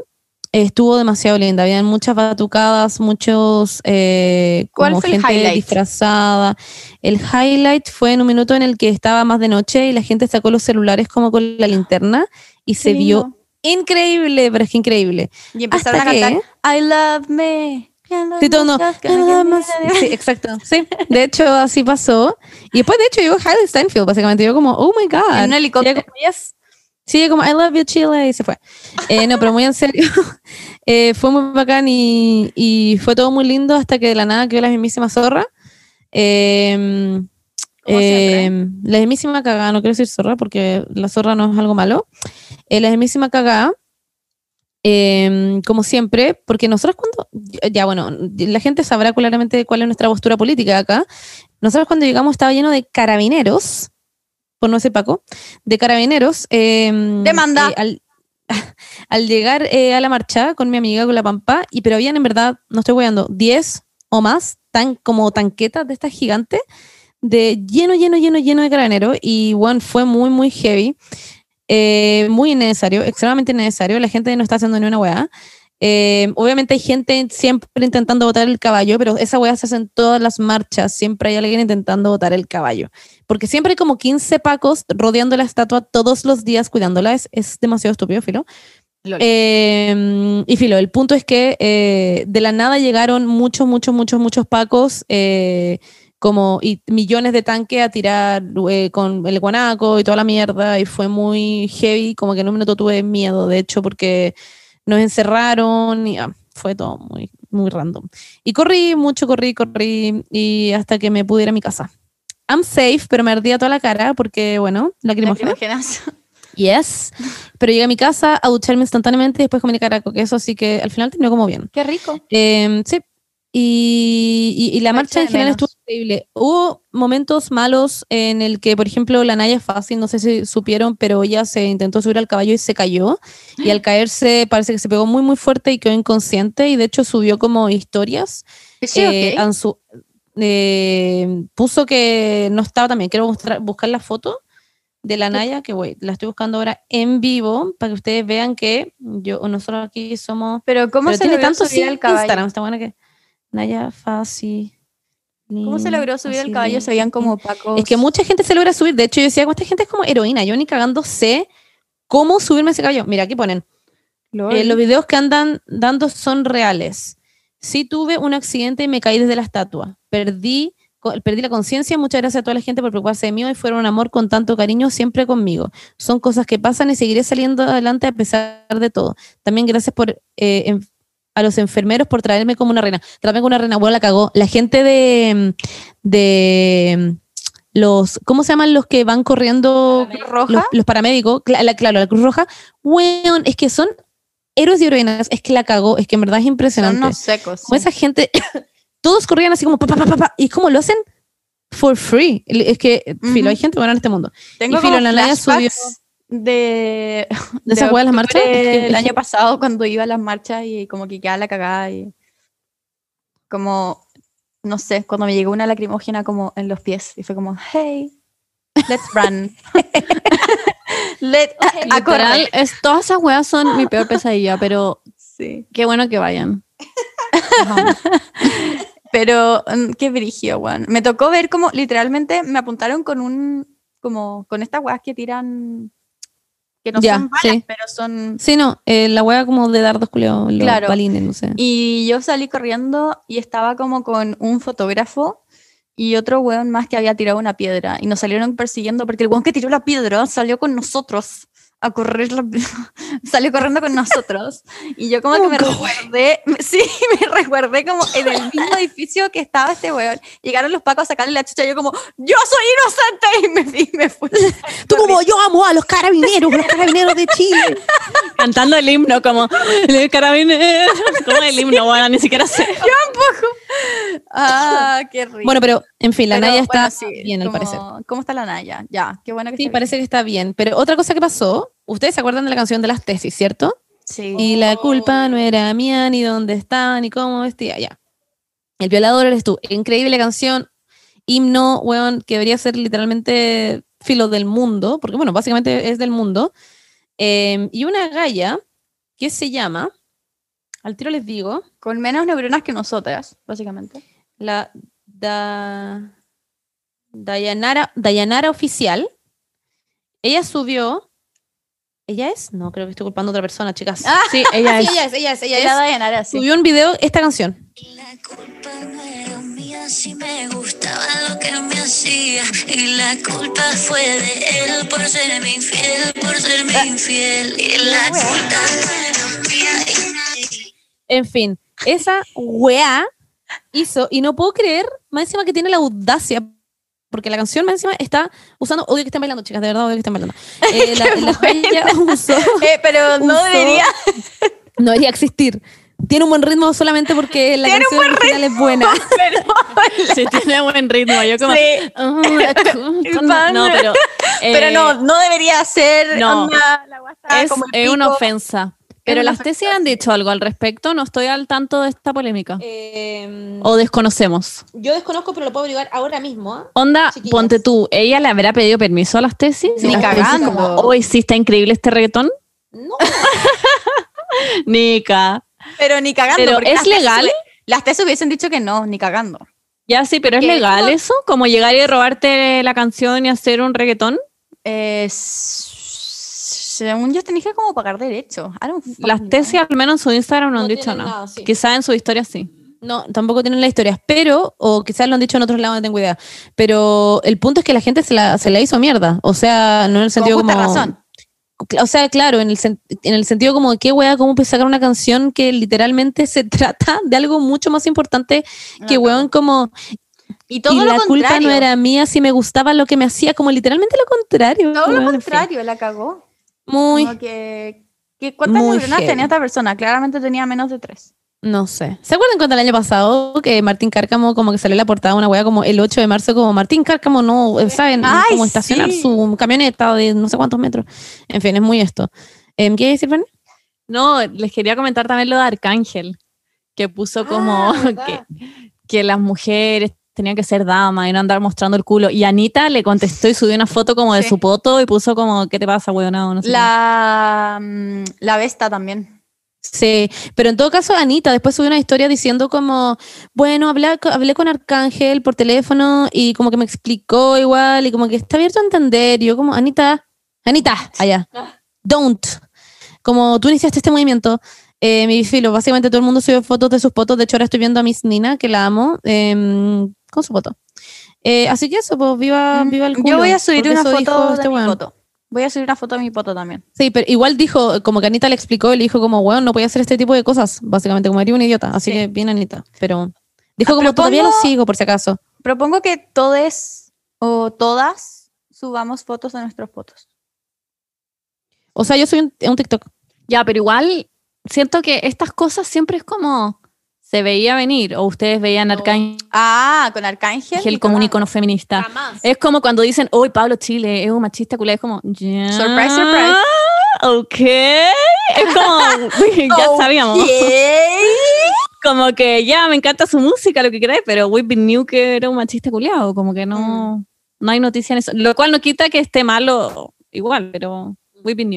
estuvo demasiado linda. Habían muchas batucadas, muchos. eh, ¿Cuál como fue el gente highlight? disfrazada. El highlight fue en un minuto en el que estaba más de noche y la gente sacó los celulares como con la linterna y se Qué vio lindo. increíble, pero es que increíble. Y empezaron hasta a cantar que- I love me. Todo no. Sí, exacto. Sí, de hecho, así pasó. Y después, de hecho, llegó Hailey Steinfeld, básicamente. Yo como, oh my God. En un helicóptero. Como, yes. Sí, como, I love you, Chile, y se fue. Eh, no, pero muy en serio. Eh, fue muy bacán y, y fue todo muy lindo hasta que de la nada quedó la mismísima zorra. Eh, siempre. Eh, la mismísima cagada, no quiero decir zorra porque la zorra no es algo malo. Eh, la mismísima cagada, eh, como siempre, porque nosotros cuando, ya bueno, la gente sabrá claramente cuál es nuestra postura política acá. Nosotros cuando llegamos estaba lleno de carabineros, por no ser Paco, de carabineros. eh, Demanda. eh, al, al llegar eh, a la marcha con mi amiga, con la Pampa, y pero habían en verdad, no estoy voyando, 10 o más, tan como tanquetas de estas gigantes, de lleno, lleno, lleno, lleno de carabineros, y bueno, fue muy, muy heavy, eh, muy innecesario, extremadamente innecesario, la gente no está haciendo ni una weá. Eh, obviamente hay gente siempre intentando botar el caballo, pero esa weá se hace en todas las marchas, siempre hay alguien intentando botar el caballo, porque siempre hay como 15 pacos rodeando la estatua todos los días cuidándola, es, es demasiado estúpido, Filo. Eh, y filo, el punto es que eh, de la nada llegaron muchos, muchos, muchos, muchos pacos, como y millones de tanques a tirar eh, con el guanaco y toda la mierda, y fue muy heavy, como que en un minuto tuve miedo, de hecho, porque nos encerraron y ah, fue todo muy, muy random. Y corrí mucho, corrí, corrí, y hasta que me pude ir a mi casa. I'm safe, pero me ardía toda la cara porque, bueno, lacrimógena. Lacrimógenas. Yes. Pero llegué a mi casa a ducharme instantáneamente y después comí caraco queso, así que al final terminó como bien. Qué rico. Eh, sí. Y, y- y la marcha en general estuvo increíble. Hubo momentos malos en el que, por ejemplo, la Naya Fácil, no sé si supieron, pero ella se intentó subir al caballo y se cayó. Y al caerse parece que se pegó muy, muy fuerte y quedó inconsciente. Y de hecho subió como historias Sí, eh, ok. en su- eh, puso que no estaba también. Quiero mostrar- buscar la foto de la Naya, que voy, la estoy buscando ahora en vivo para que ustedes vean que yo nosotros aquí somos. Pero ¿cómo pero se tiene tanto subir al caballo? Instagram, está buena que. Naya Fácil. ¿Cómo se logró subir al Así caballo? Se veían como pacos. Es que mucha gente se logra subir. De hecho, yo decía, esta gente es como heroína. Yo ni cagando sé cómo subirme a ese caballo. Mira, aquí ponen. Eh, los videos que andan dando son reales. Sí tuve un accidente y me caí desde la estatua. Perdí, perdí la conciencia. Muchas gracias a toda la gente por preocuparse de mí y fueron un amor con tanto cariño siempre conmigo. Son cosas que pasan y seguiré saliendo adelante a pesar de todo. También gracias por eh, a los enfermeros por traerme como una reina. Traerme como una reina, bueno, la cagó. La gente de, de los, ¿cómo se llaman los que van corriendo? Roja. Los, los paramédicos, cla- la- claro, la Cruz Roja. Weón, es que son héroes y heroínas. Es que la cagó, es que en verdad es Son impresionante. unos secos. Como esa gente, todos corrían así como pa, pa, pa, pa, pa, y como lo hacen for free. Es que, filo, hay gente buena en este mundo. Tengo y Filo, como la flashbacks de, ¿De esa de las marchas? El año pasado cuando iba a las marchas y como que quedaba la cagada y como, no sé, cuando me llegó una lacrimógena como en los pies y fue como, hey, let's run. Let, a Literal, es, todas esas weas son mi peor pesadilla, pero Sí. qué bueno que vayan. Pero mm, qué brigio, weón. Me tocó ver como literalmente me apuntaron con un, como con estas weas que tiran, que no Ya, son balas, sí. pero son Sí, no, eh, la wea como de dardos culeados, los Claro. balines, no sé. Y yo salí corriendo y estaba como con un fotógrafo y otro weón más que había tirado una piedra y nos salieron persiguiendo porque el weón que tiró la piedra salió con nosotros a correr, la- salió corriendo con nosotros y yo como que Oh, me God. resguardé, sí, me resguardé como en el mismo edificio que estaba este weón. Llegaron los pacos a sacarle la chucha y yo como, yo soy inocente y me, fui- me fui. Tú como yo amo a los carabineros, los carabineros de Chile. Cantando el himno como el carabinero. Como el himno, bueno, ni siquiera sé. Ah, qué rico. Bueno, pero en fin, la Pero, Naya bueno, está sí, bien al como- parecer. ¿Cómo está la Naya? Ya, qué bueno que Sí, parece que está bien. Pero otra cosa que pasó, ustedes se acuerdan de la canción de las tesis, ¿cierto? Sí. Y la culpa no era mía, ni dónde está, ni cómo vestía, ya. El violador eres tú. Increíble canción, himno, weón, que debería ser literalmente filo del mundo, porque bueno, básicamente es del mundo. Eh, y una galla que se llama, al tiro les digo, Con menos neuronas que nosotras, básicamente. la da, Dayanara, Dayanara Oficial. Ella subió. ¿Ella es? No, creo que estoy culpando a otra persona, chicas. Ah, Sí, ella es. ella es, ella es, ella Era es. Dayanara, sí. Subió un video, esta canción. La culpa no era mía si me gustaba lo que me hacía. Y la culpa fue de él por serme infiel, por serme infiel. Y la culpa no era mía y. En fin, esa weá hizo, y no puedo creer, más encima que tiene la audacia, porque la canción más encima está usando, odio que estén bailando, chicas, de verdad odio que estén bailando. Eh, la, la usó, Eh, pero no Usó- debería. no debería existir. Tiene un buen ritmo solamente porque la Tiene un canción original es buena. Sí, tiene buen ritmo. Yo como... Sí. "Ah, no, pero... pero eh, no, no debería ser. no. onda, la guasta Es, como el es una ofensa. Pero las tesis han dicho algo al respecto. No estoy al tanto de esta polémica. Eh, O desconocemos. yo desconozco, pero lo puedo averiguar ahora mismo. ¿ah? Onda, Chiquillas. ponte tú, ¿ella le habrá pedido permiso a las tesis? Ni Las tesis cagando. Hoy sí está increíble este reggaetón. No, Nica. Pero ni cagando. Pero, ¿es las legal? Las tesis hubiesen dicho que no, ni cagando. Ya sí, pero ¿es legal eso? Como llegar y robarte la canción y hacer un reggaetón. Eh, s- según yo que como pagar fucking Las tesis, al menos en su Instagram, no, No han dicho tienen nada. sí. Quizá en su historia sí. no, tampoco tienen las historias, pero, o quizás lo han dicho en otros lados, no tengo idea. Pero el punto es que la gente se la, se la hizo mierda. O sea, no en el sentido Con como. justa razón. O sea, claro, en el, sen- en el sentido como, ¿qué weá? ¿Cómo puedes sacar una canción que literalmente se trata de algo mucho más importante que, weón, como. Y todo y lo la culpa no era mía si me gustaba lo que me hacía, como literalmente lo contrario. Todo lo weón, en fin. contrario, la cagó. Muy. Como que, que ¿Cuántas muy neuronas heavy. tenía esta persona? Claramente tenía menos de tres. No sé. ¿Se acuerdan cuando el año pasado que Martín Cárcamo como que salió en la portada una weá como el 8 de marzo como Martín Cárcamo no eh, saben Ay, cómo estacionar sí. su camioneta de no sé cuántos metros? En fin, es muy esto. Em, ¿Qué decir, Fanny? No, les quería comentar también lo de Arcángel, que puso como que, que las mujeres tenían que ser damas y no andar mostrando el culo. Y Anita le contestó y subió una foto como de Sí. su poto y puso como, ¿qué te pasa, weonado? No sé. La, mm, la Vesta también. Sí, pero en todo caso Anita después subió una historia diciendo como, bueno, hablé, hablé con Arcángel por teléfono y como que me explicó igual y como que está abierto a entender. Y yo como, Anita, Anita, allá, don't. Como tú iniciaste este movimiento, eh, mi filo, básicamente todo el mundo subió fotos de sus fotos. De hecho, ahora estoy viendo a Miss Nina, que la amo, em, con su foto. Eh, así que eso, pues viva, viva el culo. Mm, Yo voy a subir una foto dijo de este mi foto. Voy a subir una foto de mi foto también. Sí, pero igual dijo, como que Anita le explicó, le dijo como, weón, no podía hacer este tipo de cosas, básicamente, como era un idiota. Así Sí. que bien, Anita. Pero dijo Ah, como, todavía lo sigo, por si acaso. Propongo que todos o todas subamos fotos de nuestros fotos. O sea, yo soy un, un TikTok. Ya, pero igual siento que estas cosas siempre es como se veía venir o ustedes veían No. Arcángel Ah, con Arcángel. como un icono feminista. Es como cuando dicen, hoy Pablo Chile es un machista culé, es como, ya. Surprise, surprise. Ok. Es como, ya sabíamos. Como que ya me encanta su música, lo que queráis, pero been knew que era un machista culiado. Como que no, no hay noticia en eso. Lo cual no quita que esté malo igual, pero we been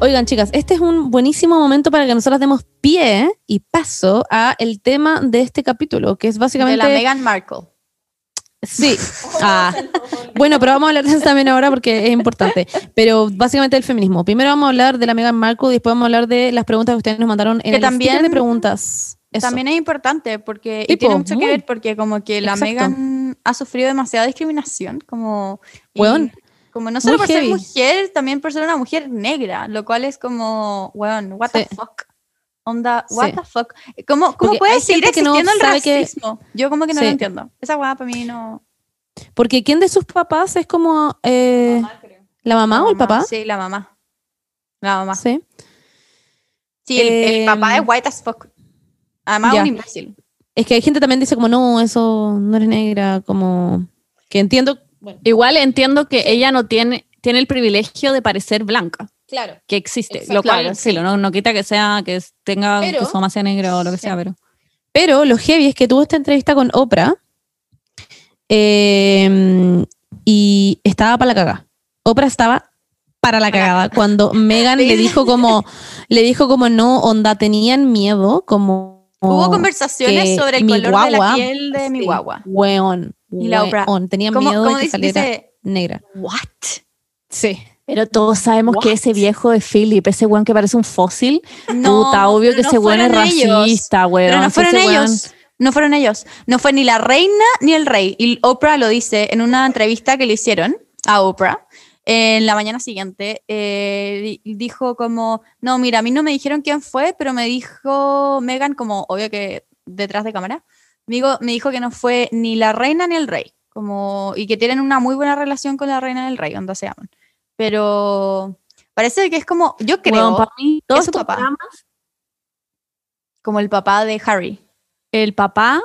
Oigan, chicas, este es un buenísimo momento para que nosotras demos pie y paso a el tema de este capítulo, que es De básicamente... la Meghan Markle. Sí. Ah. Bueno, pero vamos a hablar de eso también ahora porque es importante. Pero básicamente el feminismo. Primero vamos a hablar de la Meghan Markle y después vamos a hablar de las preguntas que ustedes nos mandaron en Que el también- de preguntas. Eso. También es importante porque y tiene mucho muy. que ver porque como que la Exacto. Meghan ha sufrido demasiada discriminación, como y Weón, como no solo muy por heavy. ser mujer, también por ser una mujer negra, lo cual es como, weón, what the fuck. Onda, what Sí. the fuck. ¿Cómo, cómo puede seguir que no existiendo el sabe que- racismo? Yo como que no Sí. lo entiendo. Esa weá para mí no. Porque ¿quién de sus papás es como eh, la mamá o el mamá. papá? Sí, la mamá. La mamá. Sí. Sí, el, el Em, papá es white as fuck. Además, ya. un imbécil. Es que hay gente también dice como, no, eso no eres negra, como que entiendo. Bueno, Igual entiendo que ella no tiene, tiene el privilegio de parecer blanca, claro. que existe. Exacto. lo cual, Claro, sí, lo- no, no quita que sea, que tenga, Pero- que su mamá sea negra o lo que Sí. sea, pero. Pero lo heavy es que tuvo esta entrevista con Oprah eh, y estaba para la cagada. Oprah estaba para la cagada cuando Megan le dijo como le dijo como no onda tenían miedo como Hubo conversaciones sobre el color de la piel de mi guagua. weón Y la Oprah, tenían ¿Cómo, miedo cómo de que dice, saliera dice, negra what? sí Pero todos sabemos que ese viejo de Philip, ese weón que parece un fósil, No, puta, obvio que no ese weón es fueron ellos. racista, weón. Pero no fueron ese weón- ellos. No fueron ellos. No fue ni la reina ni el rey. Y Oprah lo dice en una entrevista que le hicieron a Oprah en la mañana siguiente. eh, di- dijo como, no, mira, a mí no me dijeron quién fue, pero me dijo Megan como, obvio que detrás de cámara, me dijo, me dijo que no fue ni la reina ni el rey, como, y que tienen una muy buena relación con la reina y el rey, onda se aman. Pero parece que es como, yo creo, Weón, para mí, todos su papá. como el papá de Harry. el papá.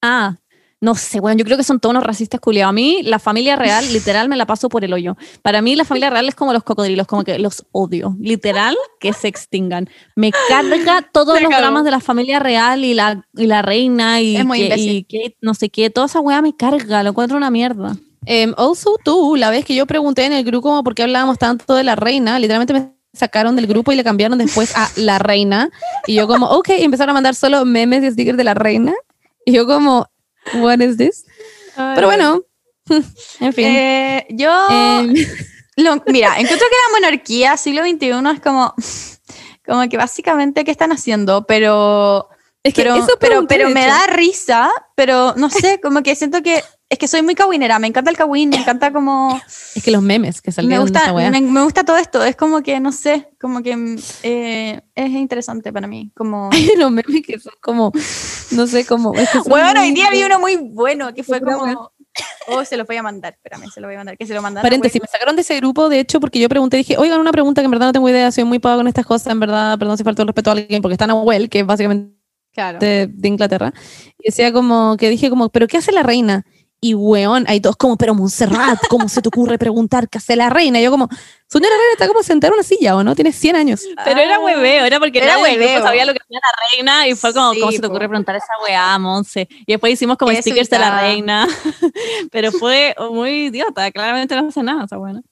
Ah, no sé, bueno, yo creo que son todos unos racistas culiados. A mí, la familia real, literal, me la paso por el hoyo. Para mí, la familia real es como los cocodrilos, como que los odio. Literal, que se extingan. Me carga todos los dramas de la familia real y la, y la reina y, Es muy que, y que no sé qué. Toda esa weá me carga, lo encuentro una mierda. Em, also, tú, la vez que yo pregunté en el grupo como por qué hablábamos tanto de la reina, literalmente me sacaron del grupo y le cambiaron después a la reina. Y yo como, ok, y empezaron a mandar solo memes y stickers de la reina. Y yo como, what is this? Pero bueno, en fin. Eh, yo, Em, lo- mira, encuentro que la monarquía siglo XXI es como, como que básicamente, ¿qué están haciendo? Pero, es que pero, eso pero, pregunté, pero me da risa, pero no sé, como que siento que, es que soy muy cagüinera, me encanta el cagüín, me encanta como... Es que los memes que Me salieron de gusta, esta weá. me, me gusta todo esto, es como que, no sé, como que eh, es interesante para mí, como... Hay unos memes que son como, no sé, como. es que son Bueno, hoy día vi uno muy bueno que fue como... Oh, se lo voy a mandar, espérame, se lo voy a mandar, que se lo mandaron. Paréntesis, me sacaron de ese grupo, de hecho, porque yo pregunté, dije, oigan, una pregunta que en verdad no tengo idea, soy muy paga con estas cosas, en verdad, perdón si falta el respeto a alguien, porque está Nahuel, que es básicamente Claro. de, de Inglaterra, y decía como, que dije como, ¿pero qué hace la reina? Y weón, hay todos como, pero Montserrat, ¿cómo se te ocurre preguntar qué hace la reina? Y yo como, señora reina está como sentada en una silla, ¿o no? Tiene 100 años. Pero era hueveo, era porque Era hueveo. sabía lo que hacía la reina y fue como, Sí, ¿cómo se te ocurre preguntar esa weá, Monse? Y después hicimos como Qué stickers de la reina, pero fue muy idiota, claramente no hace nada esa buena.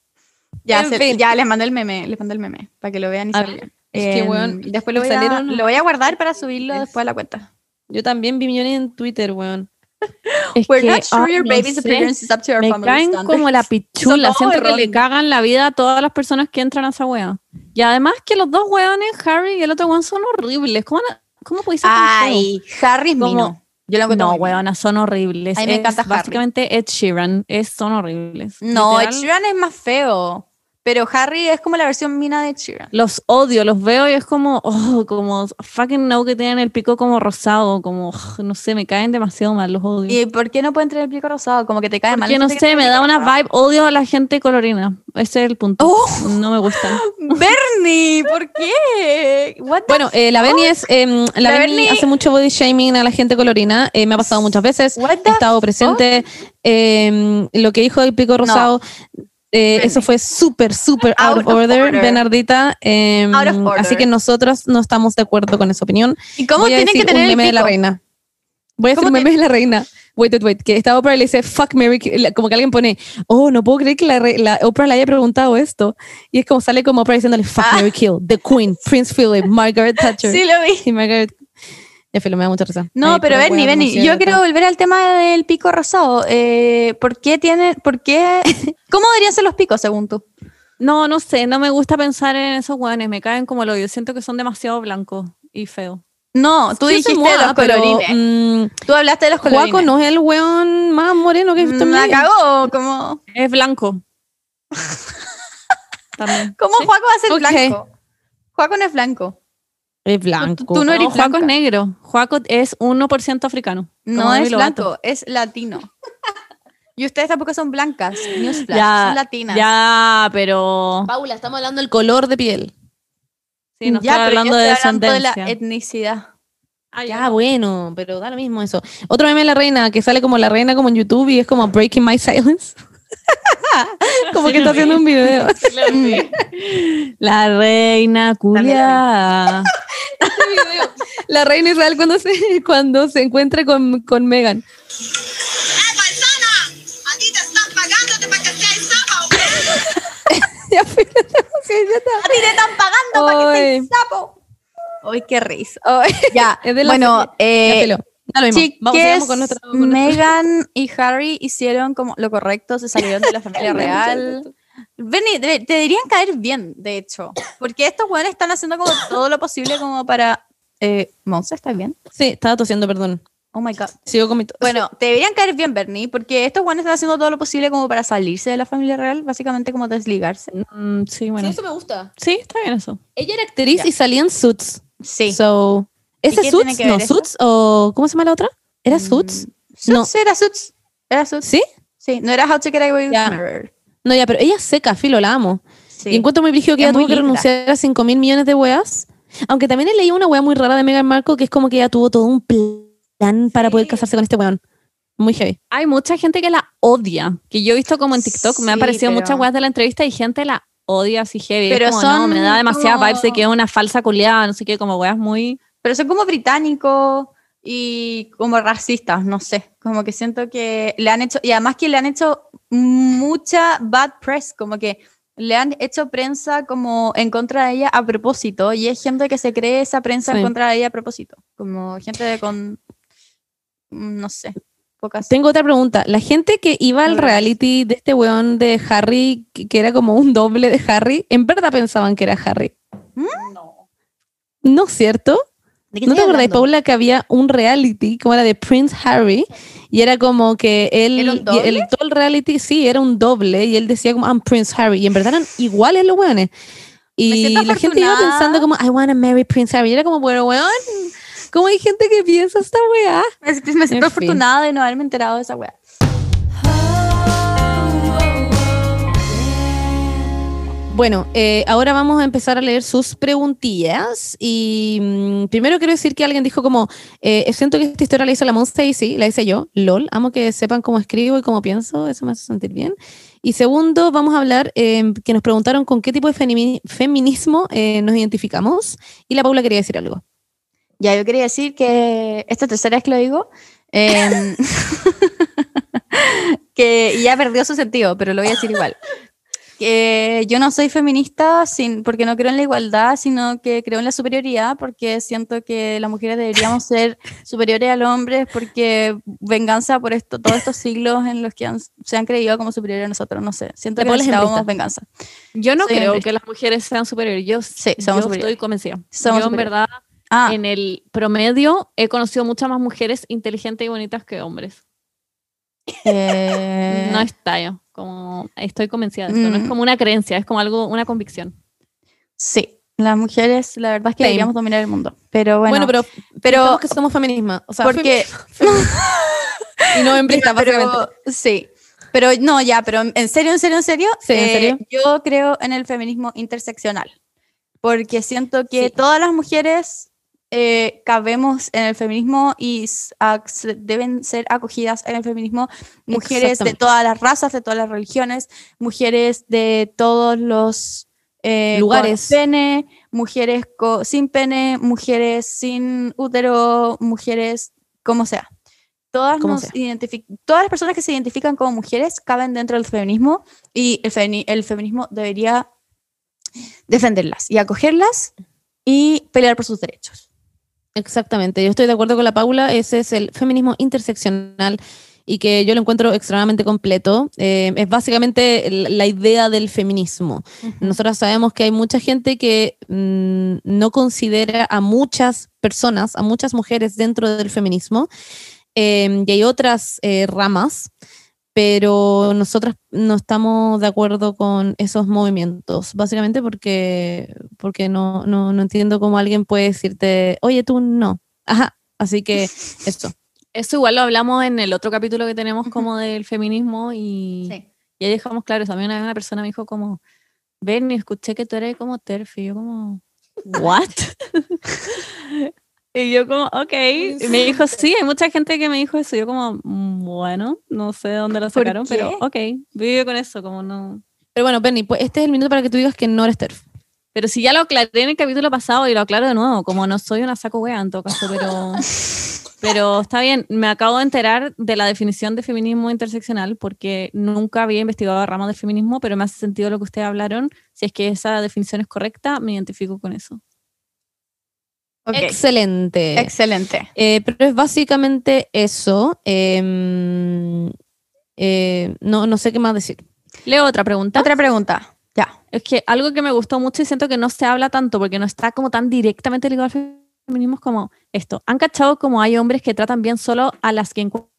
Ya, En se- fin. ya les mandé el meme, les mandé el meme para que lo vean y A se ver, rían. es que, Em, weón, después lo voy, salieron- a, lo voy a guardar para subirlo Es- después a la cuenta. Yo también vi millones en Twitter, weón. Es We're que, not sure ay, your no baby's sé, appearance is up to our me family caen standards. como la pichula, siento que le cagan la vida a todas las personas que entran a esa wea. Y además que los dos weones, Harry y el otro weón, son horribles. ¿Cómo, cómo puede ser? Ay, Harry es mino. Yo lo No, weona, son horribles. A mí me Es encanta Harry. Básicamente Ed Sheeran, es, son horribles. No, Ed Literal, Sheeran es más feo. Pero Harry es como la versión mina de Sheeran. Los odio, los veo y es como, oh, como fucking no que tienen el pico como rosado, como, oh, no sé, me caen demasiado mal, los odio. ¿Y por qué no pueden tener el pico rosado? Como que te cae mal. Porque no que sé, me da una vibe, odio a la gente colorina. Ese es el punto. Oh. No me gustan. Bernie, ¿por qué? Bueno, eh, la Beni es, em, la, La Beni Berni- hace mucho body shaming a la gente colorina, eh, me ha pasado muchas veces, he estado presente, em, lo que dijo el pico rosado, eh, eso fue súper, súper out, Out of order, order. Bernardita, em, Out of order. así que nosotros no estamos de acuerdo con esa opinión. ¿Y cómo Voy a tienen que tener un el meme de la reina. Voy a ¿Cómo un meme de la reina. Wait, wait, wait. Que estaba Oprah y le dice, fuck Mary, Kill", como que alguien pone, oh, no puedo creer que la, la Oprah le haya preguntado esto. Y es como sale como Oprah diciéndole, fuck Ah. Mary Kill, The Queen, Prince Philip, Margaret Thatcher. Sí, lo vi. Y Margaret. Ya, filo, me da mucha risa. No, Ay, pero pura Bernie, yo quiero volver al tema del pico rosado. Eh, ¿Por qué tienen, por qué, cómo deberían ser los picos según tú? No, no sé, no me gusta pensar en esos weones, me caen como el odio. Siento que son demasiado blancos y feos. No, tú Sí, dijiste de los pero, colorines. mm, tú hablaste de los colorines. Juaco no es el weón más moreno que he visto La cagó, como, Es blanco. También. ¿cómo Sí. Juaco va a ser blanco? Juaco no es blanco. Es blanco. tú no No, eres Juaco es negro. Juaco es 1% africano. No es blanco, es latino. Y ustedes tampoco son blancas, newsflash, Ya, son latinas. Ya, pero. Paula, estamos hablando del color de piel. Sí, no Ya, estoy pero yo hablando de estoy hablando de la etnicidad. Ah, Ya, bueno, pero da lo mismo eso. Otro meme de la reina, que sale como la reina como en YouTube y es como Breaking My Silence. como que está haciendo un video. La reina culia. La reina Israel cuando se, cuando se encuentra con, con Megan. ¡Eh! A ti te están. Ya ya pagando para que seas sapo. Ay, qué risa. Ya, Es de la bueno. Ya, eh. Vamos, chiques, sigamos con nuestra- con nuestra- Megan y Harry hicieron como lo correcto, se salieron de la familia real. Benny, te, te deberían caer bien, de hecho, porque estos jóvenes están haciendo como todo lo posible como para... Eh, Monza, ¿estás bien? Sí, estaba tosiendo, perdón. Oh my god. Sigo con mi tos. Bueno, te deberían caer bien, Bernie, porque estos jóvenes están haciendo todo lo posible como para salirse de la familia real, básicamente como desligarse. Mm, sí, Sí, bueno. eso me gusta. Sí, está bien eso. Ella era actriz Ya. y salía en Suits. Sí. So, ¿Ese Suits? No, eso? Suits o ¿cómo se llama la otra? ¿Era Suits? No. Suits, era Suits. Era Suits. ¿Sí? Sí, no era How to Get Away with Ya. Murder. No, ya, pero ella es seca, filo, la amo. Sí. Y encuentro muy brígido que Es ella tuvo que linda. renunciar a 5 mil millones de weas. Aunque también he leído una wea muy rara de Meghan Markle que es como que ella tuvo todo un plan para poder Sí. casarse con este weón. Muy heavy. Hay mucha gente que la odia, que yo he visto como en TikTok, me han Sí, aparecido pero- muchas weas de la entrevista y gente la odia así heavy. Es Pero como, no, son me da demasiada como- vibes de que es una falsa culiada, no sé qué, como weas muy... Pero son como británicos y como racistas, no sé. Como que siento que le han hecho, y además que le han hecho mucha bad press, como que le han hecho prensa como en contra de ella a propósito, y es gente que se cree esa prensa Sí. en contra de ella a propósito. Como gente de con, mm, no sé, pocas. Tengo otra pregunta. La gente que iba al reality de este weón de Harry, que que era como un doble de Harry, ¿en verdad pensaban que era Harry? No. ¿No es cierto? ¿De qué ¿No te acordáis? Paula, que había un reality como era de Prince Harry? Y era como que él, ¿Era un doble? el, todo el reality, sí, era un doble. Y él decía como, I'm Prince Harry. Y en verdad eran iguales los weones. Y la gente iba pensando como, I wanna marry Prince Harry. Y era como, bueno, weón, ¿cómo hay gente que piensa esta weá? Me, me siento En fin. afortunada de no haberme enterado de esa wea. Bueno, eh, ahora vamos a empezar a leer sus preguntillas y mm, primero quiero decir que alguien dijo como, eh, siento que esta historia la hizo la Monster y sí, la hice yo, lol, amo que sepan cómo escribo y cómo pienso, eso me hace sentir bien. Y segundo, vamos a hablar, eh, que nos preguntaron con qué tipo de femi- feminismo eh, nos identificamos y la Paula quería decir algo. Ya, yo quería decir que esta tercera vez que lo digo, em, que ya perdió su sentido, pero lo voy a decir igual. Que yo no soy feminista sin, porque no creo en la igualdad, sino que creo en la superioridad, porque siento que las mujeres deberíamos ser superiores a los hombres, porque venganza por esto, todos estos siglos en los que han- se han creído como superiores a nosotros, no sé. Siento que necesitábamos venganza. Yo no Soy creo hembrista. que las mujeres sean superiores, yo, Sí, yo estoy convencida. Somos yo en verdad, Ah, en el promedio, he conocido muchas más mujeres inteligentes y bonitas que hombres. eh, No es talla, como estoy convencida de esto, no es Mm. como una creencia, es como algo, una convicción. sí, las mujeres, la verdad es que Same. deberíamos dominar el mundo. Pero bueno, Bueno, pero, pero- que somos feminismo, o sea, porque... y no hembristas, básicamente. Sí. Pero no, ya, pero en serio, en serio, en serio, Sí, ¿en eh, serio? yo creo en el feminismo interseccional. Porque siento que Sí. todas las mujeres eh, cabemos en el feminismo y deben ser acogidas en el feminismo. Mujeres de todas las razas, de todas las religiones, mujeres de todos los eh, con Lugares. pene, mujeres co- sin pene, mujeres sin útero, mujeres como sea. Todas, Como nos sea. todas las personas que se identifican como mujeres caben dentro del feminismo y el, el feminismo debería defenderlas y acogerlas y pelear por sus derechos. Exactamente, yo estoy de acuerdo con la Paula, ese es el feminismo interseccional y que yo lo encuentro extremadamente completo. Eh, es básicamente la idea del feminismo. Nosotros sabemos que hay mucha gente que mm, no considera a muchas personas, a muchas mujeres dentro del feminismo, eh, y hay otras eh, ramas, pero nosotras no estamos de acuerdo con esos movimientos, básicamente porque, porque no, no, no entiendo cómo alguien puede decirte, oye, tú no. Ajá, así que eso. Eso igual lo hablamos en el otro capítulo que tenemos como del feminismo y, y ahí dejamos claro eso. A mí una vez una persona me dijo como, ven y escuché que tú eres como TERF y yo como, ¿what? y yo como, ok. Y me dijo, sí, hay mucha gente que me dijo eso. Yo como, "Mm, bueno, no sé de dónde lo ¿Por sacaron, pero ok, vive con eso, como no... Pero bueno, Penny, pues este es el minuto para que tú digas que no eres TERF. Pero si ya lo aclaré en el capítulo pasado y lo aclaro de nuevo, como no soy una saco wea en todo caso, pero, pero está bien. Me acabo de enterar de la definición de feminismo interseccional porque nunca había investigado ramas del feminismo, pero me hace sentido lo que ustedes hablaron. Si es que esa definición es correcta, me identifico con eso. Excelente. Excelente. Eh, pero es básicamente eso. Em, eh, no, no sé qué más decir. Leo otra pregunta. Otra pregunta. Ya. Es que algo que me gustó mucho y siento que no se habla tanto porque no está como tan directamente ligado al feminismo es como esto. ¿Han cachado como hay hombres que tratan bien solo a las que encuentran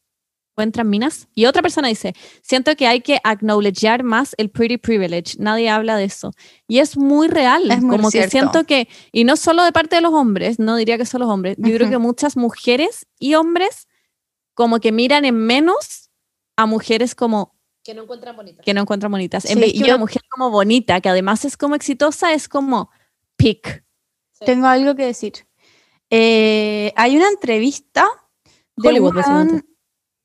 encuentran minas. Y otra persona dice, siento que hay que acknowledgear más el pretty privilege. Nadie habla de eso. Y es muy real. Es muy como que cierto. siento que, y no solo de parte de los hombres, no diría que solo los hombres, yo creo Ujú. que muchas mujeres y hombres como que miran en menos a mujeres como Que no encuentran bonita. que no encuentran bonitas. Sí, en vez, y y yo- una mujer como bonita, que además es como exitosa, es como pick. Tengo algo que decir. Eh, hay una entrevista de Hollywood, un.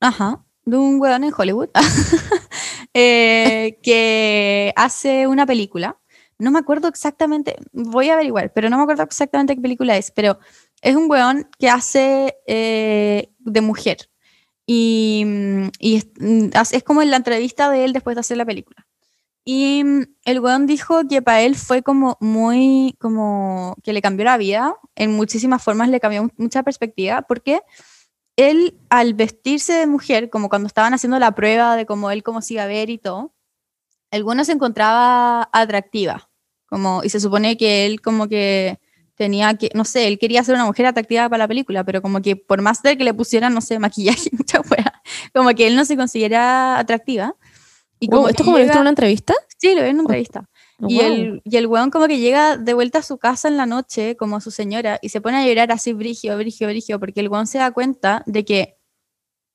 Ajá, de un weón en Hollywood eh, que hace una película. No me acuerdo exactamente, voy a averiguar, pero no me acuerdo exactamente qué película es, pero es un weón que hace eh, de mujer. Y, mm, y es, mm, es como en la entrevista de él después de hacer la película. Y mm, el weón dijo que para él fue como muy, como que le cambió la vida, en muchísimas formas le cambió mu- mucha perspectiva, porque él al vestirse de mujer, como cuando estaban haciendo la prueba de cómo él cómo se iba a ver y todo, no se encontraba atractiva, como, y se supone que él como que tenía que, no sé, él quería ser una mujer atractiva para la película, pero como que por más de que le pusieran, no sé, maquillaje y mucha fuera, como que él no se considera atractiva. Y Wow, como ¿Esto que es como lo viste llega- en una entrevista? Sí, lo vi en una entrevista. Y, Wow. el, y el weón como que llega de vuelta a su casa en la noche, como a su señora, y se pone a llorar así, brigio, brigio, brigio, porque el weón se da cuenta de que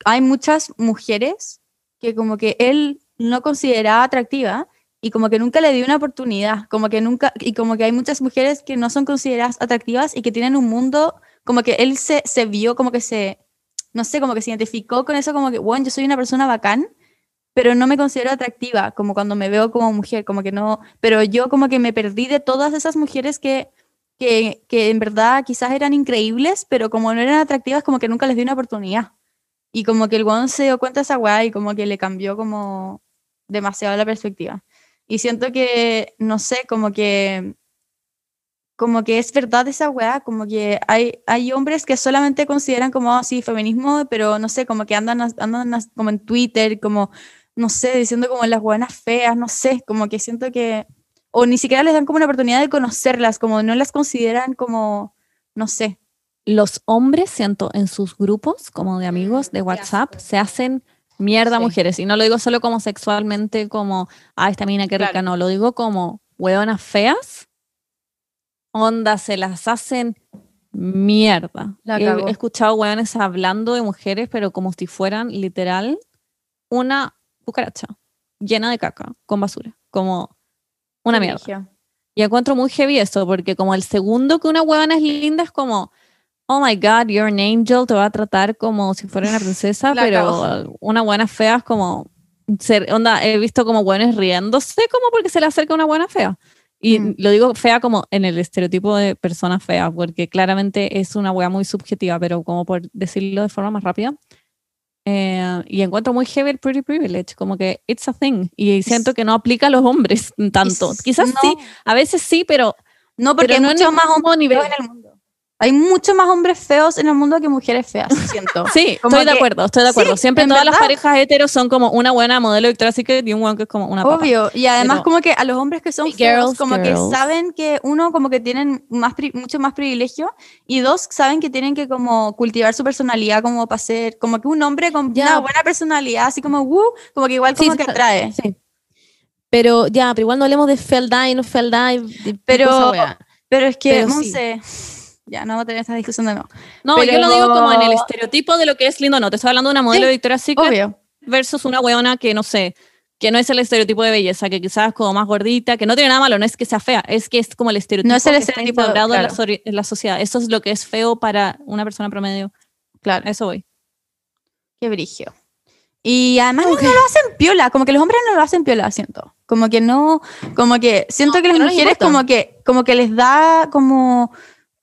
hay muchas mujeres que como que él no consideraba atractiva y como que nunca le dio una oportunidad, como que nunca, y como que hay muchas mujeres que no son consideradas atractivas y que tienen un mundo, como que él se, se vio, como que se, no sé, como que se identificó con eso, como que, bueno, yo soy una persona bacán, pero no me considero atractiva, como cuando me veo como mujer, como que no, pero yo como que me perdí de todas esas mujeres que, que, que en verdad quizás eran increíbles, pero como no eran atractivas, como que nunca les di una oportunidad. Y como que el weón se dio cuenta de esa weá y como que le cambió como demasiado la perspectiva. Y siento que, no sé, como que como que es verdad esa weá, como que hay, hay hombres que solamente consideran como así feminismo, pero no sé, como que andan, andan como en Twitter, como, no sé, diciendo como las buenas feas, no sé, como que siento que, o ni siquiera les dan como una oportunidad de conocerlas, como no las consideran como, no sé. Los hombres, siento, en sus grupos, como de amigos de WhatsApp, se hacen mierda Sí. mujeres. Y no lo digo solo como sexualmente, como, ah, esta mina que rica, Claro. no, lo digo como hueonas feas. Onda, se las hacen mierda. He- he escuchado hueones hablando de mujeres, pero como si fueran literal una cucaracha llena de caca con basura. Como una mierda. Y encuentro muy heavy esto, porque como el segundo que una huevona es linda es como, oh my god, you're an angel, te va a tratar como si fuera una princesa, pero una buena fea es como, ser, onda, he visto como hueones riéndose como porque se le acerca una buena fea. Y Mm. lo digo fea como en el estereotipo de persona fea, porque claramente es una wea muy subjetiva, pero como por decirlo de forma más rápida. Eh, y encuentro muy heavy el pretty privilege, como que it's a thing. Y siento que no aplica a los hombres tanto. Quizás no. sí, a veces sí, pero No, porque Pero hay no en muchos el más hombres nivel. en el mundo. Hay muchos más hombres feos en el mundo que mujeres feas, siento. Sí, Como estoy de que- acuerdo, estoy de acuerdo. Sí, Siempre todas las parejas heteros son como una buena modelo Victoria's Secret y un buen que es como una papa. Obvio, y además Pero- como que a los hombres que son Sí, feos, girls, como girls. que saben que uno como que tienen más pri- mucho más privilegio y dos saben que tienen que como cultivar su personalidad como para ser, como que un hombre con Ya. una buena personalidad, así como woo, como que igual como sí, que atrae. Sí. Pero ya, pero igual no hablemos de fell die, no fell de- Pero-. Pero es que, Pero sí. Ya no voy a tener esta discusión de nuevo. No, Pero- yo lo digo como en el estereotipo de lo que es lindo. No, te estoy hablando de una modelo Sí, de Victoria's Secret Obvio. versus una weona que no sé, que no es el estereotipo de belleza, que quizás es como más gordita, que no tiene nada malo, no es que sea fea, es que es como el estereotipo No es el que está estereotipo, instaurado en, la en sociedad. Eso es lo que es feo para una persona promedio. Claro. Eso voy. Qué brigio. Y además no, no lo hacen piola, como que los hombres no lo hacen piola, siento. Como que no, como que siento No, que las no mujeres como que, como que les da como,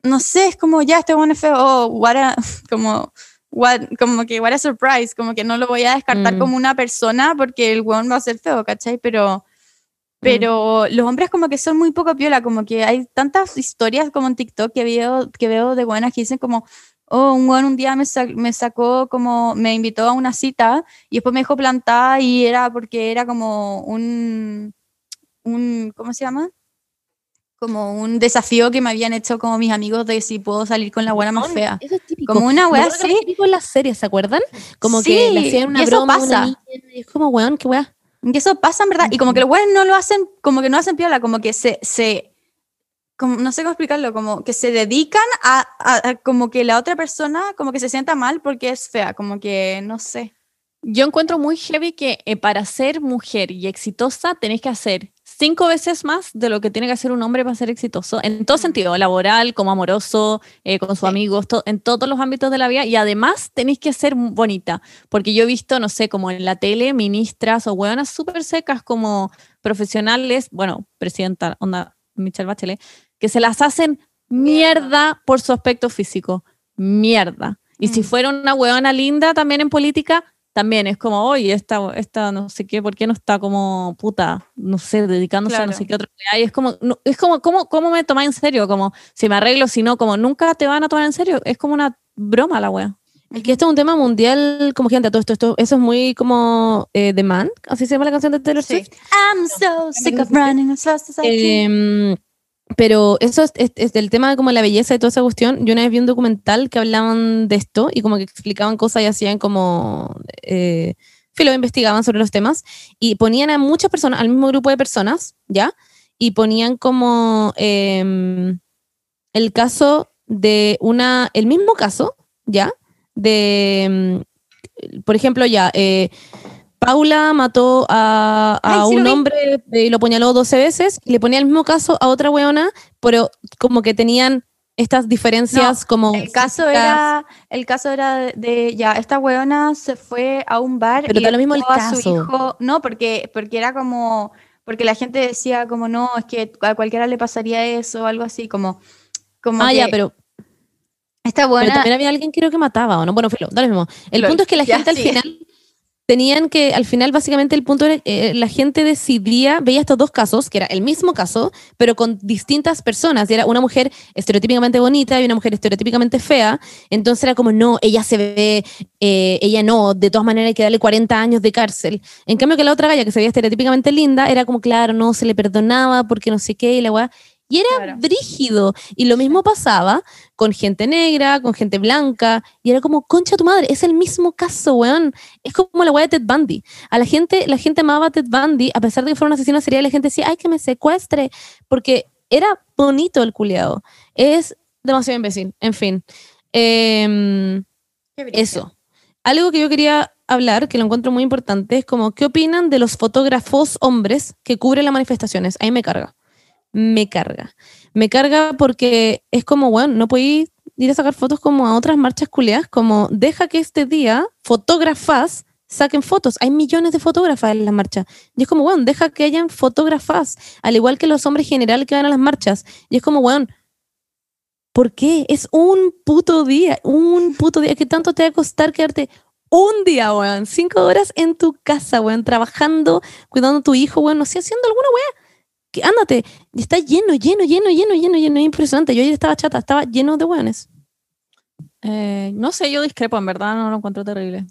no sé, es como ya este bueno es feo, oh, what a- como, what, como que what a surprise, como que no lo voy a descartar Mm. como una persona porque el weón va a ser feo, ¿cachai? Pero, pero los hombres como que son muy poco piola, como que hay tantas historias como en TikTok que veo, que veo de buenas que dicen como, oh, un weón un día me, sa- me sacó como, me invitó a una cita y después me dejó plantada y era porque era como un, un, ¿cómo se llama? Como un desafío que me habían hecho como mis amigos de si puedo salir con la buena más fea. Eso es típico. Como una que así. típico en las series, ¿se acuerdan? Como que Sí, le hacían una y eso broma a una pasa. y es como, weón, qué wea. Y eso pasa en verdad. Y como que los weones no lo hacen, como que no hacen piola, como que se, se como, no sé cómo explicarlo, como que se dedican a, a- a como que la otra persona como que se sienta mal porque es fea, como que no sé. Yo encuentro muy heavy que eh, para ser mujer y exitosa tenés que hacer cinco veces más de lo que tiene que hacer un hombre para ser exitoso, en todo sentido, laboral, como amoroso, eh, con sus Sí. amigos, to- en todos los ámbitos de la vida, y además tenés que ser bonita, porque yo he visto, no sé, como en la tele, ministras o hueonas súper secas como profesionales, bueno, presidenta, onda, Michelle Bachelet, que se las hacen mierda por su aspecto físico, mierda. Y si Mm. fuera una hueona linda también en política, también es como, oye, esta, esta no sé qué, ¿por qué no está como puta, no sé, dedicándose a no Claro. sé qué otro Y es como, no- es como, ¿cómo, ¿cómo me tomáis en serio? Como, si me arreglo, si no, como, nunca te van a tomar en serio. Es como una broma la wea. Es que esto es un tema mundial como gigante, todo esto, esto, eso es muy como eh, The Man, así se llama la canción de Taylor Sí. Swift. I'm so sick of running as fast as I can. Em, pero eso es, es- es del tema como la belleza y toda esa cuestión. Yo una vez vi un documental que hablaban de esto y como que explicaban cosas y hacían como, eh, filo, investigaban sobre los temas y ponían a muchas personas, al mismo grupo de personas, ¿ya? Y ponían como em, el caso de una, el mismo caso, ¿ya? De, em, por ejemplo, ya, eh, Paula mató a, a Ay, sí lo un hombre eh, y lo apuñaló 12 veces y le ponía el mismo caso a otra weona, pero como que tenían estas diferencias como... El caso era, el caso era de, ya, esta weona se fue a un bar Pero y da lo mismo el dejó a su caso. hijo, no, porque, porque era como, porque la gente decía como no, es que a cualquiera le pasaría eso o algo así, como, como Ah, que ya, pero, pero buena, también había alguien creo que mataba, ¿o no? Bueno, filo, da lo mismo. El Lol, punto es que la gente al final tenían que, al final básicamente el punto era, eh, la gente decidía, veía estos dos casos, que era el mismo caso, pero con distintas personas, y era una mujer estereotípicamente bonita y una mujer estereotípicamente fea, entonces era como, no, ella se ve, eh, ella no, de todas maneras hay que darle 40 años de cárcel. En cambio que la otra galla que se veía estereotípicamente linda, era como, claro, no, se le perdonaba porque no sé qué, y la weá. Y era Claro. brígido. Y lo mismo pasaba con gente negra, con gente blanca. Y era como, concha tu madre, es el mismo caso, weón. Es como la weá de Ted Bundy. A la gente, la gente amaba a Ted Bundy, a pesar de que fuera un asesino serial, la gente decía, ay, que me secuestre. Porque era bonito el culiado. Es demasiado imbécil. En fin. Em, eso. Algo que yo quería hablar, que lo encuentro muy importante, es como, ¿qué opinan de los fotógrafos hombres que cubren las manifestaciones? Ahí me carga. Me carga. Me carga porque es como, bueno, no podéis ir a sacar fotos como a otras marchas culeas, como deja que este día fotógrafas saquen fotos. Hay millones de fotógrafas en las marchas. Y es como, bueno, deja que hayan fotógrafas, al igual que los hombres general que van a las marchas. Y es como, bueno, ¿por qué? Es un puto día, un puto día. ¿Qué tanto te va a costar quedarte un día, weón? Cinco horas en tu casa, weón, trabajando, cuidando a tu hijo, weón, no sé, haciendo alguna weá. Que ándate, está lleno, lleno, lleno, lleno, lleno, lleno, es impresionante. Yo ayer estaba chata, estaba lleno de weones. Eh, no sé, yo discrepo, en verdad no lo encuentro terrible.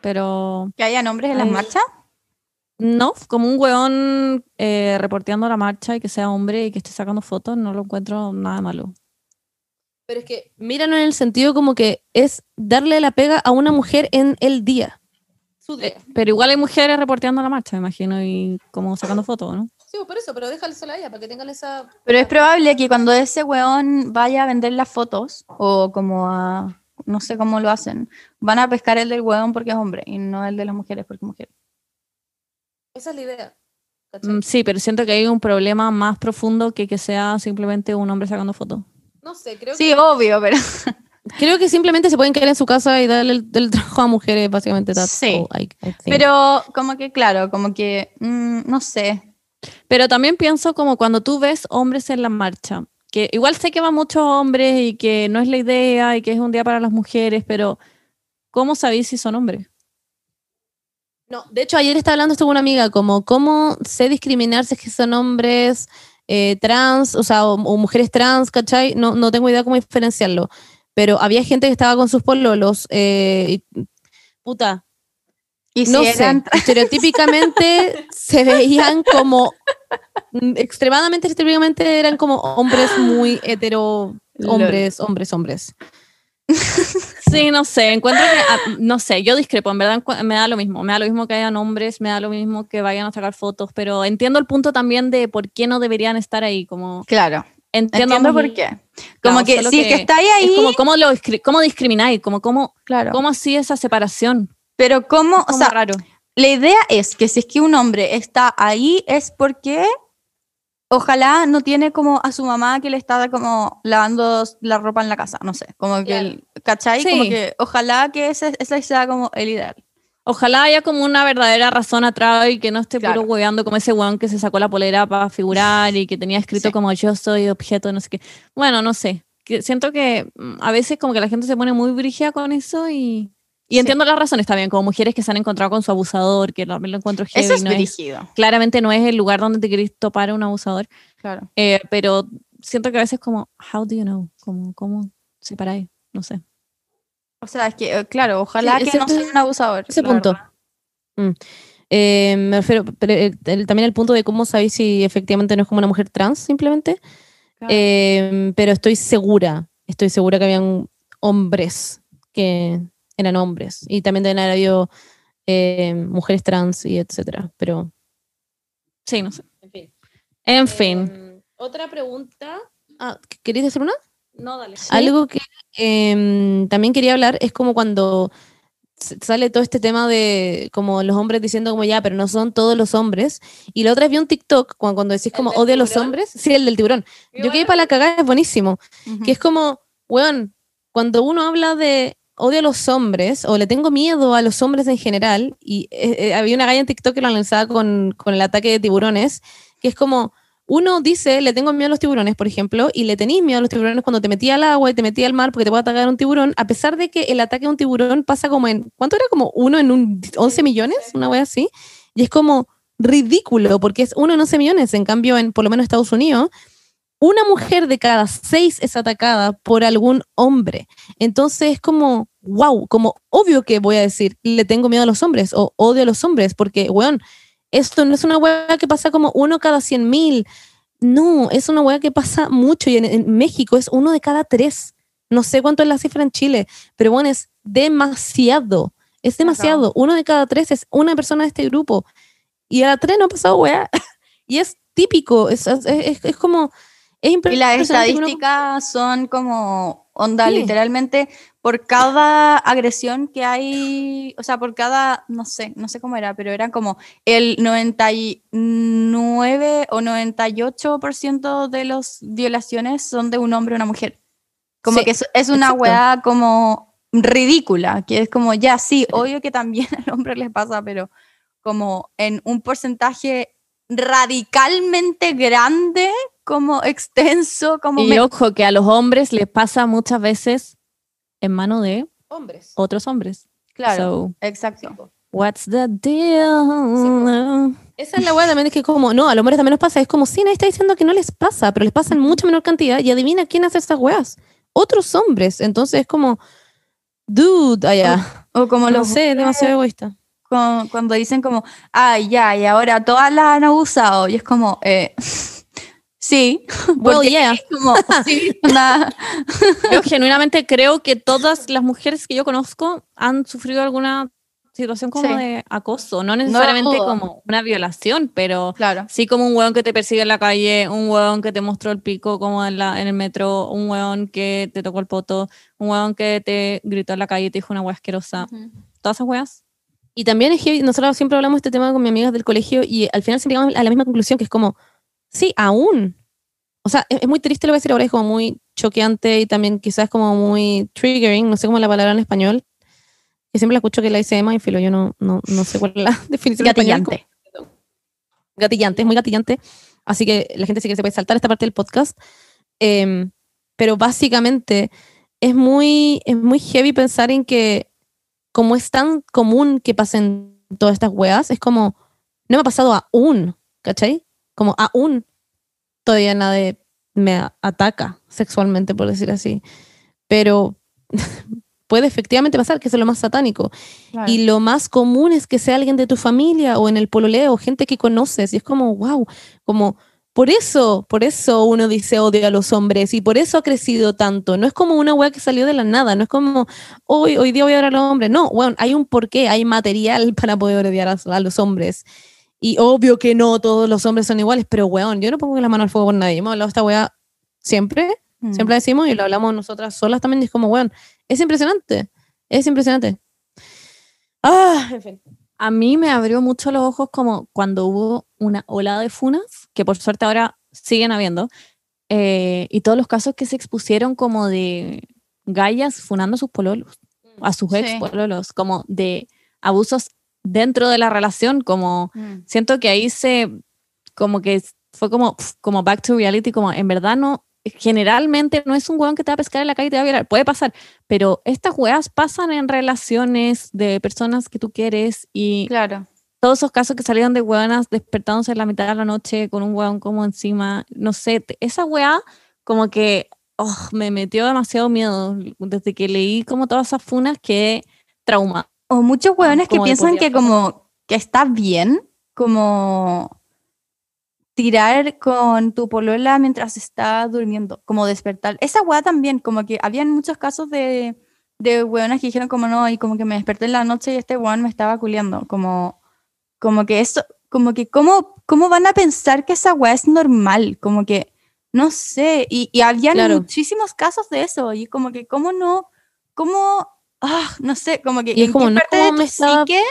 Pero que haya nombres en las marchas. no, como un weón eh, reporteando la marcha y que sea hombre y que esté sacando fotos, no lo encuentro nada malo. Pero es que míralo en el sentido como que es darle la pega a una mujer en el día. Su día. Eh, pero igual hay mujeres reporteando la marcha, me imagino, y como sacando fotos, ¿no? Sí, por eso, pero déjale a ella para que tengan esa. Pero es probable que cuando ese weón vaya a vender las fotos, o como a, no sé cómo lo hacen, van a pescar el del weón porque es hombre y no el de las mujeres porque es mujer. Esa es la idea. Mm, Sí, pero siento que hay un problema más profundo que que sea simplemente un hombre sacando fotos. No sé, creo Sí, obvio, pero Creo que simplemente se pueden quedar en su casa y darle el, el trabajo a mujeres, básicamente. that's Sí. all I- I think. pero como que claro, como que mm, no sé. Pero también pienso como cuando tú ves hombres en la marcha, que igual sé que van muchos hombres y que no es la idea y que es un día para las mujeres, pero ¿cómo sabéis si son hombres? No, de hecho, ayer estaba hablando esto con una amiga, como cómo sé discriminar si es que son hombres eh, trans, o sea, o, o mujeres trans, ¿cachai? No, no tengo idea cómo diferenciarlo. Pero había gente que estaba con sus pololos, eh, y- puta, Y si no eran sé, estereotípicamente se veían como, mm, extremadamente estereotípicamente eran como hombres muy hetero, Lol. hombres, hombres, hombres. Sí, no sé, encuentro que, ah, no sé, yo discrepo, en verdad me da lo mismo, me da lo mismo que hayan hombres, me da lo mismo que vayan a sacar fotos, pero entiendo el punto también de por qué no deberían estar ahí, como Claro. Entiendo, Entiendo por qué. Como Claro, que si es que estáis ahí, Es como cómo lo cómo discrimináis, como cómo, claro. cómo así esa separación, Pero cómo, o como sea, raro. la idea es que si es que un hombre está ahí es porque ojalá no tiene como a su mamá que le está como lavando la ropa en la casa, no sé, como que, Claro. el- ¿cachai? Como Sí. que ojalá que ese, ese sea como el ideal. Ojalá haya como una verdadera razón atrás y que no esté Claro. puro hueveando como ese weón que se sacó la polera para figurar y que tenía escrito Sí. como yo soy objeto, no sé qué. Bueno, no sé. Que siento que mm, a veces como que la gente se pone muy brígida con eso y, y Sí. entiendo las razones también, como mujeres que se han encontrado con su abusador, que también lo encuentro heavy. Eso es no es- brígido, claramente no es el lugar donde te querés topar a un abusador, claro. eh, pero siento que a veces como, how do you know? Como, ¿Cómo separáis? No sé. O sea, es que, eh, claro, ojalá Sí, que no ese- sea un abusador. ese punto. verdad. Eh, me refiero, pero el- el- también el punto de cómo sabéis si efectivamente no es como una mujer trans, simplemente. Claro. Eh, pero estoy segura, estoy segura que habían hombres que eran hombres. Y también deben haber habido eh, mujeres trans y etcétera. Pero. Sí, no sé. En fin. En fin. Eh, otra pregunta. Ah, ¿Queréis decir una? No, dale. Algo que em, también quería hablar es como cuando sale todo este tema de como los hombres diciendo como ya, pero no son todos los hombres. Y la otra vez vi un TikTok cuando, cuando decís como odio a los hombres. Sí, el del tiburón. Yo quedé para la cagada, es buenísimo. Que es como, weón, cuando uno habla de odio a los hombres o le tengo miedo a los hombres en general, y eh, eh, había una galla en TikTok que lo lanzaba con, con el ataque de tiburones, que es como, uno dice, le tengo miedo a los tiburones, por ejemplo, y le tenís miedo a los tiburones cuando te metí al agua y te metí al mar porque te puede atacar un tiburón, a pesar de que el ataque de un tiburón pasa como en, ¿cuánto era? Como uno en un 11 millones, una wea así, y es como ridículo porque es uno en 11 millones, en cambio en por lo menos Estados Unidos, una mujer de cada seis es atacada por algún hombre. Entonces es como, wow, como obvio que voy a decir, le tengo miedo a los hombres o odio a los hombres, porque, weón, esto no es una weá que pasa como uno cada cien mil. No, es una weá que pasa mucho y en, en México es uno de cada tres. No sé cuánto es la cifra en Chile, pero bueno, es demasiado. Es demasiado. Uno de cada tres es una persona de este grupo. Y a la tres no ha pasado weá. y es típico, es, es, es- es como... Es Y las uno- estadísticas son como onda, Sí. literalmente, por cada agresión que hay, o sea, por cada, no sé, no sé cómo era, pero era como el 99 o 98% de las violaciones son de un hombre o una mujer. Como Sí, que es, es una exacto. weá como ridícula, que es como, ya, sí, obvio que también al hombre les pasa, pero como en un porcentaje radicalmente grande, como extenso, como Y me- ojo, que a los hombres les pasa muchas veces en mano de hombres. otros hombres. claro, So, exacto. what's the deal? Esa es la weá también, es que como, no, a los hombres también nos pasa, es como, sí, nadie está diciendo que no les pasa, pero les pasa en mucha menor cantidad y adivina quién hace estas weas. Otros hombres. Entonces es como, dude, allá. O como No los sé, es demasiado egoísta. cu- cuando dicen como, ay, ya, y ahora todas la han abusado, y es como, eh, sí, Well, yeah. como, sí, Yo genuinamente creo que todas las mujeres que yo conozco han sufrido alguna situación como Sí. de acoso, no necesariamente dudo. como una violación, pero claro, sí como un hueón que te persigue en la calle, un hueón que te mostró el pico como en, la, en el metro, un hueón que te tocó el poto, un hueón que te gritó en la calle y te dijo una hueá asquerosa. Todas esas hueas. Y también es que nosotros siempre hablamos de este tema con mis amigas del colegio y al final siempre llegamos a la misma conclusión, que es como, sí, aún. O sea, es, es muy triste lo que voy a decir ahora, es como muy choqueante y también quizás como muy triggering, no sé cómo es la palabra en español, que siempre la escucho que la dice Emma y filo, yo no, no, no sé cuál es la definición en español, gatillante. gatillante, es muy gatillante. Así que la gente sí que se puede saltar esta parte del podcast. Em, pero básicamente es muy, es muy heavy pensar en que como es tan común que pasen todas estas weas, es como, no me ha pasado aún, ¿cachai? Como aún todavía nadie me ataca sexualmente, por decir así. Pero puede efectivamente pasar, que es lo más satánico. Claro. Y lo más común es que sea alguien de tu familia o en el pololeo, gente que conoces. Y es como, wow, como Por eso, por eso uno dice odio a los hombres y por eso ha crecido tanto. No es como una weá que salió de la nada, no es como hoy, hoy día voy a odiar a los hombres. No, bueno, hay un porqué, hay material para poder odiar a, a los hombres. Y obvio que no todos los hombres son iguales, pero weón, yo no pongo la mano al fuego por nadie. Hemos hablado de esta weá siempre, Mm. siempre decimos y lo hablamos nosotras solas también. Y es como, weón, es impresionante, es impresionante. Ah, en fin. A mí me abrió mucho los ojos como cuando hubo una ola de funas, que por suerte ahora siguen habiendo, eh, y todos los casos que se expusieron como de gallas funando a sus pololos, a sus Sí. ex pololos, como de abusos dentro de la relación, como Mm. siento que ahí se, como que fue como, como back to reality, como en verdad no, generalmente no es un weón que te va a pescar en la calle y te va a violar, puede pasar, pero estas weas pasan en relaciones de personas que tú quieres y Claro. todos esos casos que salieron de weonas despertándose en la mitad de la noche con un weón como encima, no sé, te- esa weá como que oh, me metió demasiado miedo desde que leí como todas esas funas que trauma. O muchos hueones que piensan que como que está bien, como tirar con tu polola mientras está durmiendo, como despertar. Esa hueá también, como que habían muchos casos de, de hueonas que dijeron como no, y como que me desperté en la noche y este hueón me estaba culiando, como, como que eso, como que cómo, cómo van a pensar que esa hueá es normal, como que, no sé, y, y habían Claro. muchísimos casos de eso, y como que cómo no, cómo, ah, no sé, como que Y es en como, qué no, parte de ¿cómo me tu estaba- psique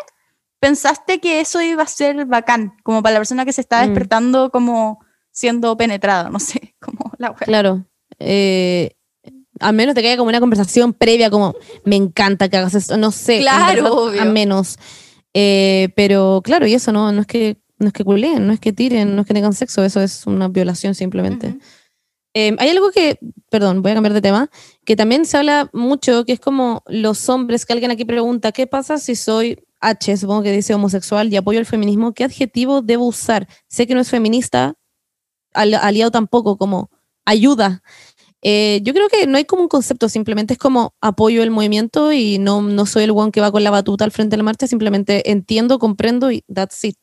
pensaste que eso iba a ser bacán, como para la persona que se está Mm. despertando como siendo penetrada, no sé, como la wea. Claro. Eh, al menos te queda como una conversación previa, como me encanta que hagas esto, no sé. Claro. A menos. Eh, pero claro, y eso no, no es que no es que culeen, no es que tiren, no es que tengan sexo, eso es una violación simplemente. Eh, hay algo que, perdón, voy a cambiar de tema, que también se habla mucho, que es como los hombres, que alguien aquí pregunta, ¿qué pasa si soy H, supongo que dice homosexual y apoyo el feminismo? ¿Qué adjetivo debo usar? Sé que no es feminista, al- aliado tampoco, como ayuda. Eh, yo creo que no hay como un concepto, simplemente es como apoyo el movimiento y no, no soy el one que va con la batuta al frente de la marcha, simplemente entiendo, comprendo y that's it.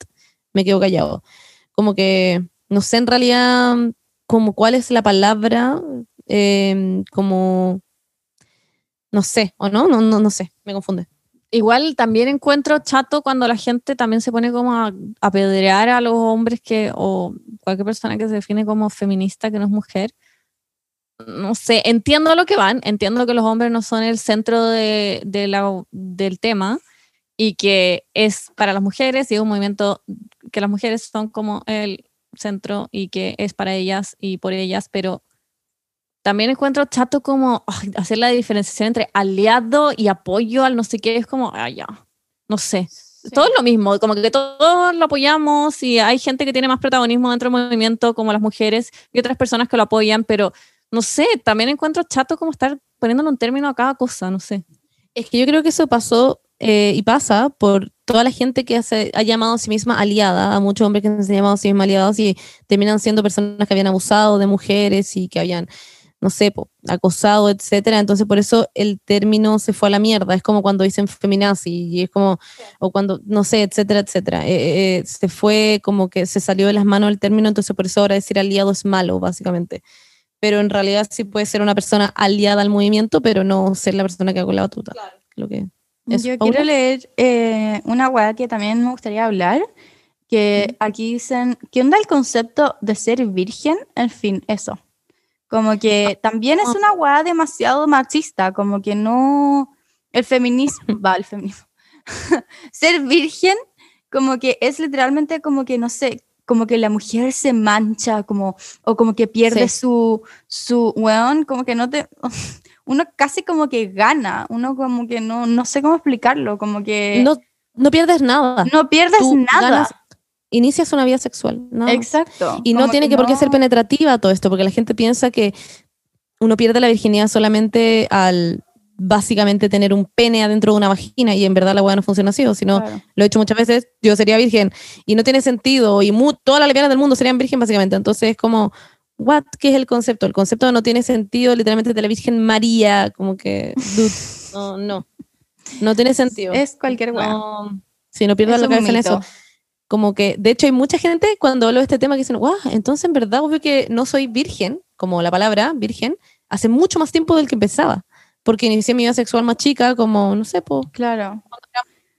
Me quedo callado. Como que, no sé en realidad como cuál es la palabra, eh, como, no sé, o no, no, no, no sé, me confunde. Igual también encuentro chato cuando la gente también se pone como a a apedrear a los hombres que, o cualquier persona que se define como feminista que no es mujer. No sé, entiendo lo que van, entiendo que los hombres no son el centro de, de la- del tema y que es para las mujeres y es un movimiento que las mujeres son como el centro y que es para ellas y por ellas, pero también encuentro chato como ay, hacer la diferenciación entre aliado y apoyo al no sé qué, es como, ah, ya, no sé. Todo es lo mismo, como que todos lo apoyamos y hay gente que tiene más protagonismo dentro del movimiento, como las mujeres, y otras personas que lo apoyan, pero no sé, también encuentro chato como estar poniéndole un término a cada cosa, no sé. Es que yo creo que eso pasó eh, y pasa por toda la gente que se ha llamado a sí misma aliada, a muchos hombres que se han llamado a sí mismos aliados y terminan siendo personas que habían abusado de mujeres y que habían, no sé, acosado, etcétera. Entonces, por eso el término se fue a la mierda. Es como cuando dicen feminazi y es como, o cuando, no sé, etcétera, etcétera. Eh, eh, se fue como que se salió de las manos el término, entonces por eso ahora decir aliado es malo, básicamente. Pero en realidad sí puede ser una persona aliada al movimiento, pero no ser la persona que haga con la batuta. Lo que Yo quiero leer eh, una weá que también me gustaría hablar, que aquí dicen, ¿qué onda el concepto de ser virgen? En fin, eso. Como que también es una weá demasiado machista, como que no... El feminismo, va, el feminismo. ser virgen, como que es literalmente como que, no sé, como que la mujer se mancha, como, o como que pierde Sí. su, su, weón, como que no te, uno casi como que gana, uno como que no, no sé cómo explicarlo, como que no, no, no pierdes nada. pierdes Tú nada. ganas- inicias una vida sexual. más. Exacto. Y no tiene que, por qué ser no- penetrativa todo esto, porque la gente piensa que uno pierde la virginidad solamente al básicamente tener un pene adentro de una vagina y en verdad la hueá no funciona así, o si no, Claro. lo he hecho muchas veces, yo sería virgen y no tiene sentido y mu- todas las lesbianas del mundo serían virgen básicamente, entonces es como, what, ¿qué es el concepto? El concepto no tiene sentido literalmente de la Virgen María, como que, dude, no, no, no tiene sentido. Es cualquier weá. No, si no pierdas la cabeza en eso. Como que, de hecho, hay mucha gente cuando hablo de este tema que dicen, guau, entonces en verdad obvio que no soy virgen, como la palabra virgen, hace mucho más tiempo del que empezaba. Porque inicié mi vida sexual más chica, como, no sé, pues, Claro.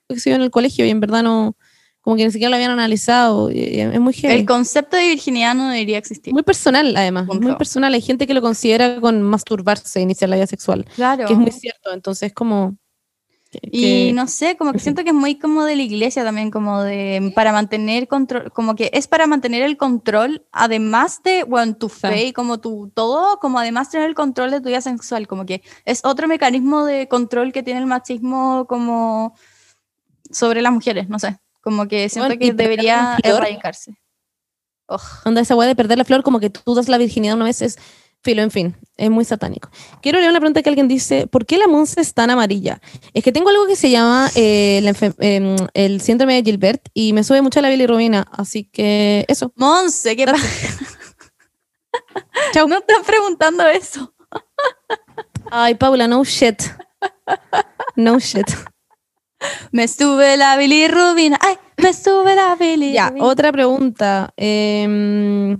que se en el colegio y en verdad no, como que ni siquiera lo habían analizado. es muy heavy. El concepto de virginidad no debería existir. Muy personal, además, Punto. muy personal. Hay gente que lo considera con masturbarse, iniciar la vida sexual, Claro. que es muy cierto. Entonces, como. que- Y que- no sé, como que siento que es muy como de la iglesia también, como de para mantener control, como que es para mantener el control, además de, bueno, tu fe y como tu todo, como además tener el control de tu vida sexual, como que es otro mecanismo de control que tiene el machismo como sobre las mujeres, no sé, como que siento Bueno, que debería erradicarse. Ugh. Onda esa weá de perder la flor, como que tú das la virginidad una vez, es filo, en fin, es muy satánico. Quiero leer una pregunta que alguien dice, ¿por qué la Monse es tan amarilla? Es que tengo algo que se llama eh, em, el síndrome de Gilbert y me sube mucho la bilirrubina, así que eso. Monse, ¿qué pasa? Chau. No estás preguntando eso. Ay, Paula, no shit. No shit. Me sube la bilirrubina. Ay, me sube la bilirrubina. Ya, otra pregunta. em,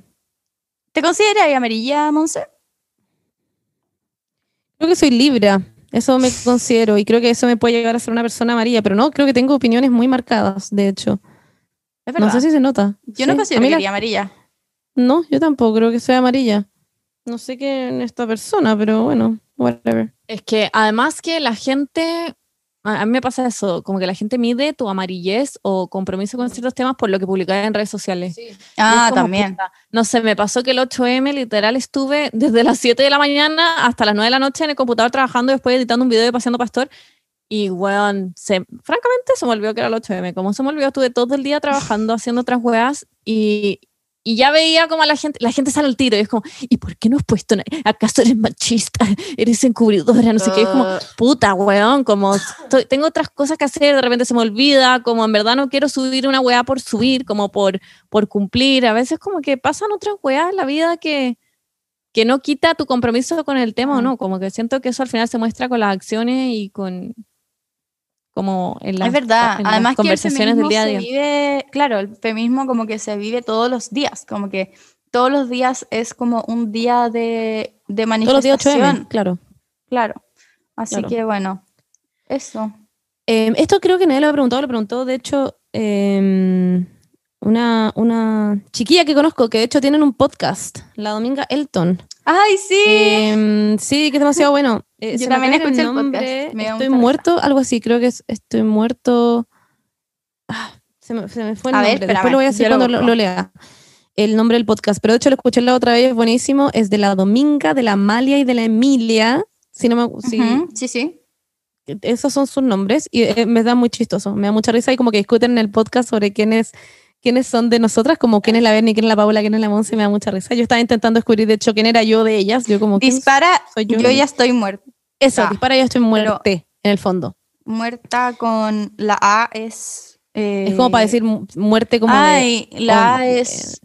¿Te consideras amarilla, Monse? creo que soy Libra. Eso me considero y creo que eso me puede llegar a ser una persona amarilla, pero no, creo que tengo opiniones muy marcadas, de hecho. Es No sé si se nota. Yo no considero que la- amarilla. No, yo tampoco creo que sea amarilla. No sé qué en esta persona, pero bueno, whatever. Es que además que la gente, a a mí me pasa eso, como que la gente mide tu amarillez o compromiso con ciertos temas por lo que publicas en redes sociales. Y Ah, también. puta, no sé, me pasó que el 8M literal estuve desde las 7 de la mañana hasta las 9 de la noche en el computador trabajando y después editando un video de Paseando Pastor. Y, weón, se, francamente se me olvidó que era el 8M. Como se me olvidó, estuve todo el día trabajando, haciendo otras weas y, y ya veía como a la gente, la gente sale al tiro y es como, ¿y por qué no has puesto? ¿Acaso eres machista? ¿Eres encubridora? No sé qué. Es como, Uh, puta, weón, como estoy- tengo otras cosas que hacer, de repente se me olvida, como en verdad no quiero subir una weá por subir, como por, por cumplir. A veces como que pasan otras weas en la vida que, que no quita tu compromiso con el tema o Mm. no, como que siento que eso al final se muestra con las acciones y con como en las, es verdad. en las Además que el conversaciones del día a día. vive, claro, el feminismo como que se vive todos los días, como que todos los días es como un día de, de Todos los días 8M, manifestación. claro. Claro. Así Claro. que bueno, eso. Eh, esto creo que nadie lo ha preguntado, lo preguntó, de hecho, eh, una, una chiquilla que conozco, que de hecho tienen un podcast, la Dominga Elton. ¡Ay, sí! Eh, sí, que es demasiado bueno. Eh, Yo también escuché el nombre, podcast, me dio Estoy muerto, algo así, creo que es Estoy muerto. Ah, se, me, se me fue el A ver. Después lo voy a decir cuando lo, lo lea. El nombre del podcast. Pero de hecho lo escuché la otra vez, es buenísimo. Es de la Dominga, de la Amalia y de la Emilia. Si no me, si- Ujú, sí, sí. esos son sus nombres y eh, me da muy chistoso, me da mucha risa y como que discuten en el podcast sobre quiénes quiénes son de nosotras, como quién es la Berni, quién es la Paula, quién es la Monse, me da mucha risa. Yo estaba intentando descubrir, de hecho, quién era yo de ellas, yo como, ¿quién Dispara, soy yo, yo? ya estoy muerta. Eso, Ah, dispara, yo estoy muerte, en el fondo. Muerta con la A es... eh, Es como para decir mu- muerte como Ay, la A es...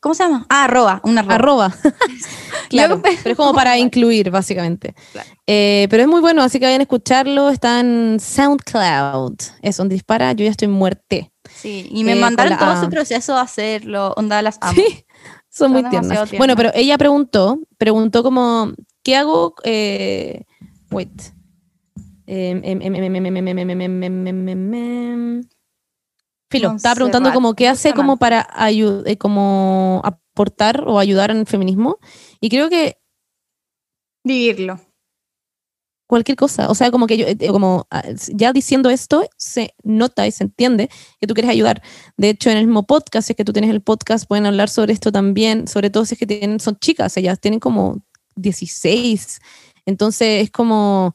¿Cómo se llama? Ah, arroba, una arroba. arroba. claro, pero es como para incluir, básicamente. Claro. Eh, pero es muy bueno, así que vayan a escucharlo, está en SoundCloud. Es donde dispara, yo ya estoy muerte. Sí, y me mandaron todo su proceso a hacerlo, onda las amo. Sí, son, muy tiernas. tiernas. Bueno, pero ella preguntó, preguntó como, ¿qué hago? Wait. Filo, estaba preguntando como qué hace como para como aportar o ayudar en el feminismo y creo que vivirlo cualquier cosa. O sea, como que yo, eh, como ah, ya diciendo esto, se nota y se entiende que tú quieres ayudar. De hecho, en el mismo podcast, si es que tú tienes el podcast, pueden hablar sobre esto también, sobre todo si es que tienen, son chicas, ellas tienen como 16. Entonces, es como.